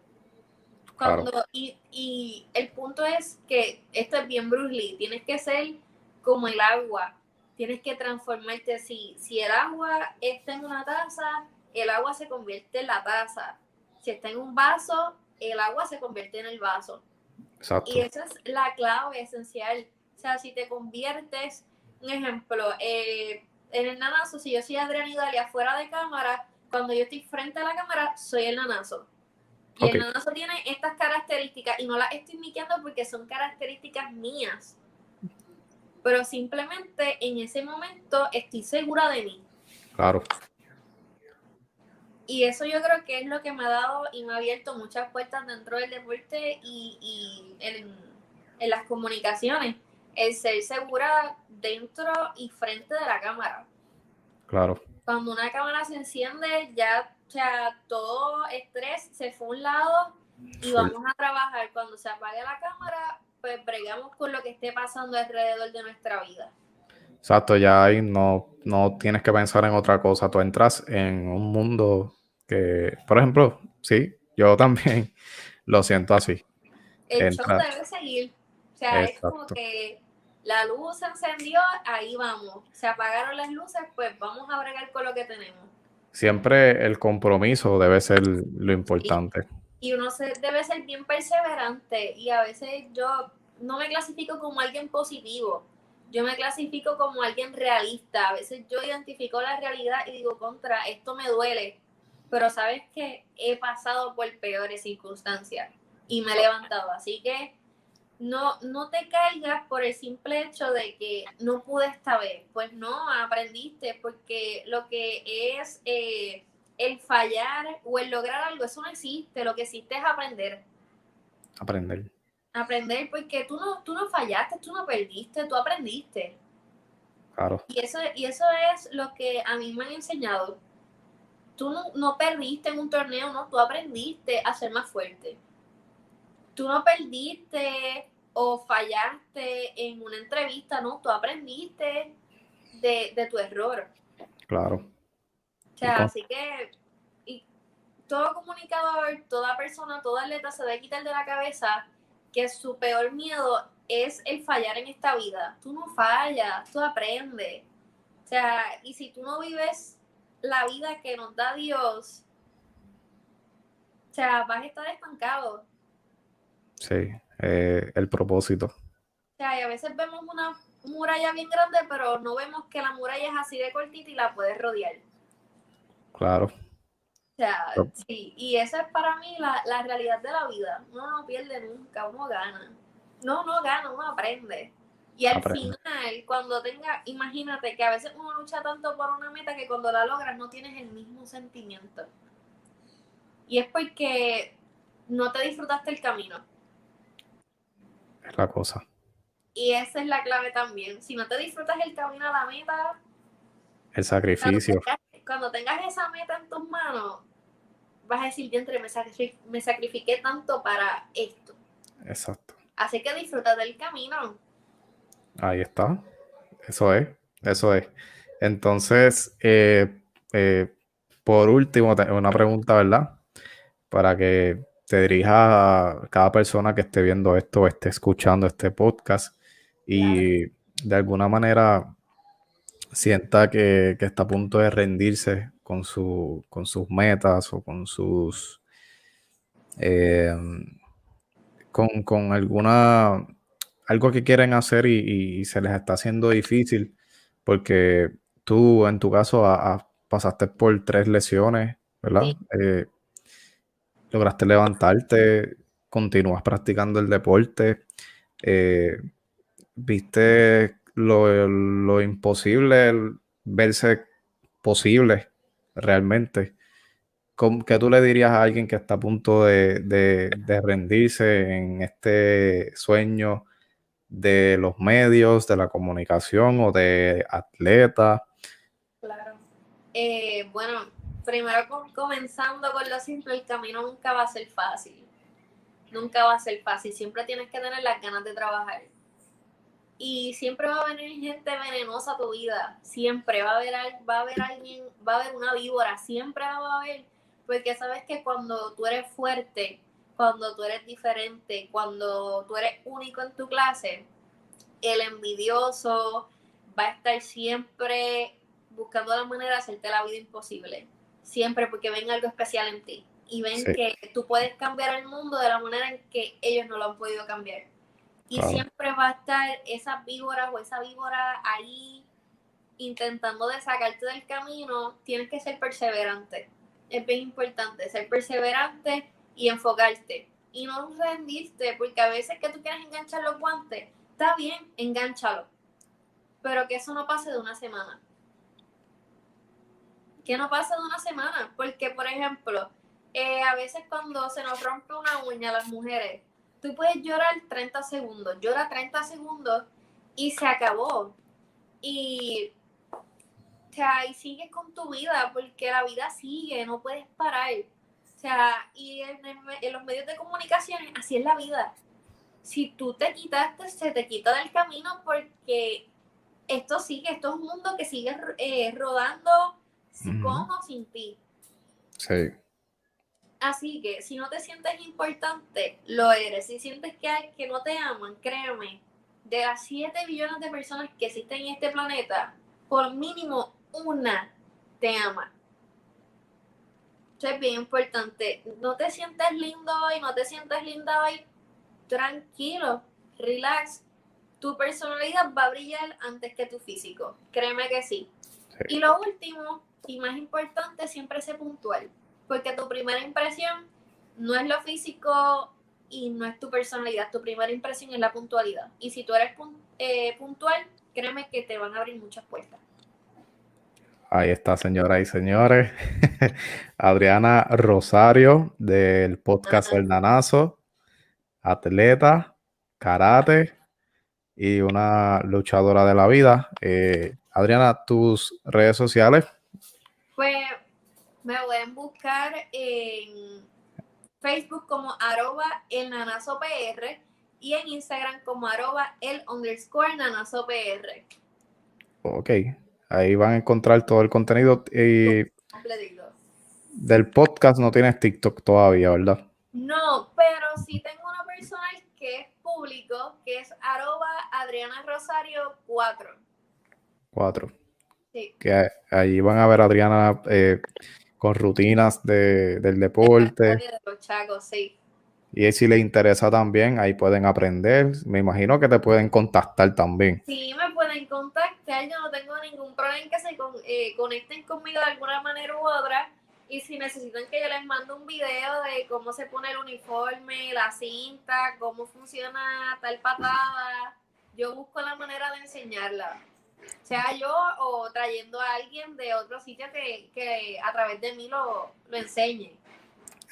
Cuando, y, y el punto es que esto es bien Bruce Lee, tienes que ser como el agua, tienes que transformarte. Si, si el agua está en una taza, el agua se convierte en la taza. Si está en un vaso, el agua se convierte en el vaso. Y esa es la clave esencial. O sea, si te conviertes, un ejemplo, eh, en el nanazo, si yo soy Adriana Idalia fuera de cámara, cuando yo estoy frente a la cámara, soy el nanazo. Y el nanazo tiene estas características y no las estoy miqueando porque son características mías. Pero simplemente en ese momento estoy segura de mí. Claro. Y eso yo creo que es lo que me ha dado y me ha abierto muchas puertas dentro del deporte y, y en, en las comunicaciones. El ser segura dentro y frente de la cámara. Claro. Cuando una cámara se enciende, ya o sea, todo estrés se fue a un lado y vamos a trabajar. Cuando se apague la cámara, pues bregamos con lo que esté pasando alrededor de nuestra vida. Exacto, ya ahí no, no tienes que pensar en otra cosa. Tú entras en un mundo que, por ejemplo, sí, yo también lo siento así. El show debe seguir. O sea, es como que la luz se encendió, ahí vamos. Se apagaron las luces, pues vamos a bregar con lo que tenemos siempre el compromiso debe ser lo importante. Y, uno se, debe ser bien perseverante y a veces yo no me clasifico como alguien positivo, yo me clasifico como alguien realista. A veces yo identifico la realidad y digo, contra, esto me duele, pero sabes que he pasado por peores circunstancias y me he levantado. Así que no, no te caigas por el simple hecho de que no pude esta vez. Pues no, aprendiste, porque lo que es eh, el fallar o el lograr algo, eso no existe. Lo que existe es aprender. Aprender. Aprender, porque tú no, tú no fallaste, tú no perdiste, tú aprendiste. Claro. Y eso, y eso es lo que a mí me han enseñado. Tú no, no perdiste en un torneo, no, tú aprendiste a ser más fuerte. Tú no perdiste o fallaste en una entrevista, ¿no? Tú aprendiste de, tu error. Claro. O sea, así que y todo comunicador, toda persona, toda atleta se debe quitar de la cabeza que su peor miedo es el fallar en esta vida. Tú no fallas, tú aprendes. O sea, y si tú no vives la vida que nos da Dios, o sea, vas a estar estancado. Sí, eh, el propósito. O sea, y a veces vemos una muralla bien grande, pero no vemos que la muralla es así de cortita y la puedes rodear. Claro. O sea, sí, y esa es para mí la, la, realidad de la vida. Uno no pierde nunca, uno gana. No, no gana, uno aprende. Y al final, cuando tenga, imagínate que a veces uno lucha tanto por una meta que cuando la logras no tienes el mismo sentimiento. Y es porque no te disfrutaste el camino es la cosa. Y esa es la clave también. Si no te disfrutas el camino a la meta, el sacrificio. Cuando tengas, esa meta en tus manos, vas a decir, entre me, me sacrifiqué tanto para esto. Exacto. Así que disfruta del camino. Ahí está. Eso es. Eso es. Entonces, eh, eh, por último, una pregunta, ¿verdad? Para que te dirija a cada persona que esté viendo esto esté escuchando este podcast y de alguna manera sienta que, está a punto de rendirse con, su, con sus metas o con sus... Eh, con, alguna algo que quieren hacer y, se les está haciendo difícil, porque tú en tu caso pasaste por tres lesiones, ¿verdad? Eh, lograste levantarte, continúas practicando el deporte, eh, viste lo, imposible, verse posible realmente. ¿Qué tú le dirías a alguien que está a punto de, rendirse en este sueño de los medios, de la comunicación o de atleta? Claro. Eh, bueno, primero comenzando con lo simple, el camino nunca va a ser fácil. Nunca va a ser fácil. Siempre tienes que tener las ganas de trabajar. Y siempre va a venir gente venenosa a tu vida. Siempre va a haber, va a haber alguien, va a haber una víbora. Siempre va a haber porque sabes que cuando tú eres fuerte, cuando tú eres diferente, cuando tú eres único en tu clase, el envidioso va a estar siempre buscando la manera de hacerte la vida imposible. Siempre porque ven algo especial en ti y ven que tú puedes cambiar el mundo de la manera en que ellos no lo han podido cambiar. Y siempre va a estar esa víbora o esa víbora ahí intentando de sacarte del camino. Tienes que ser perseverante es bien importante, ser perseverante y enfocarte. Y no rendirte, porque a veces que tú quieres enganchar los guantes, está bien, enganchalo. Pero que eso no pase de una semana. Que no pase de una semana. Porque, por ejemplo, eh, a veces cuando se nos rompe una uña a las mujeres, tú puedes llorar 30 segundos, llora 30 segundos y se acabó. Y o sea, y sigues con tu vida, porque la vida sigue, no puedes parar. O sea, y en, los medios de comunicación, así es la vida. Si tú te quitaste, se te quita del camino porque esto sigue, esto es un mundo que sigue eh, rodando con o sin ti. Sí. Así que si no te sientes importante, lo eres. Si sientes que hay que no te aman, créeme, de las 7 billones de personas que existen en este planeta, por mínimo una te ama. Eso es bien importante. No te sientes lindo hoy, no te sientes linda hoy. Tranquilo, relax. Tu personalidad va a brillar antes que tu físico. Créeme que sí. Y lo último y más importante, siempre ser puntual. Porque tu primera impresión no es lo físico y no es tu personalidad. Tu primera impresión es la puntualidad. Y si tú eres eh, puntual, créeme que te van a abrir muchas puertas. Ahí está, señoras y señores. Adriana Rosario del podcast El Nanazo, atleta, karate y una luchadora de la vida. Eh, Adriana, tus redes sociales. Pues me pueden buscar en Facebook como arroba el nanazo PR y en Instagram como arroba el underscore nanazo PR. Ok, Ahí van a encontrar todo el contenido. Y del podcast no tienes TikTok todavía, ¿verdad? No, pero sí tengo una persona que es público, que es arroba Adriana Rosario 4. 4. Sí. Que ahí van a ver a Adriana eh, con rutinas de, del deporte. De los chacos, sí. Y si les interesa también, ahí pueden aprender. Me imagino que te pueden contactar también. Sí, me pueden contactar. Yo no tengo ningún problema en que se eh, conecten conmigo de alguna manera u otra. Y si necesitan que yo les mande un video de cómo se pone el uniforme, la cinta, cómo funciona tal patada, yo busco la manera de enseñarla. Sea yo o trayendo a alguien de otro sitio que, que a través de mí lo, lo enseñe.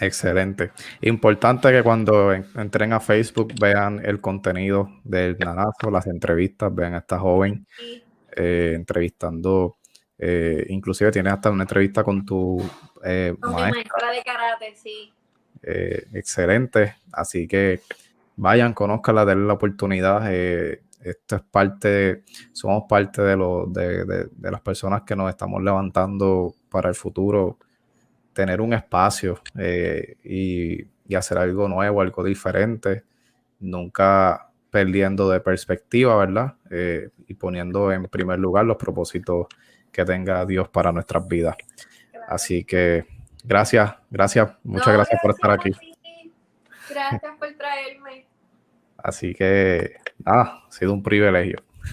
Excelente. Importante que cuando entren a Facebook vean el contenido del nanazo, las entrevistas, vean a esta joven eh, entrevistando. Eh, inclusive tienes hasta una entrevista con tu eh, maestra. de karate, sí. excelente. Así que vayan, conózcanla, denle la oportunidad. Esto es parte, somos parte de, lo, de, de las personas que nos estamos levantando para el futuro tener un espacio eh, y, hacer algo nuevo, algo diferente, nunca perdiendo de perspectiva, ¿verdad? Eh, y poniendo en primer lugar los propósitos que tenga Dios para nuestras vidas. Así que gracias, gracias, muchas gracias, por estar aquí. Gracias por traerme. Así que Ah, ha sido un privilegio.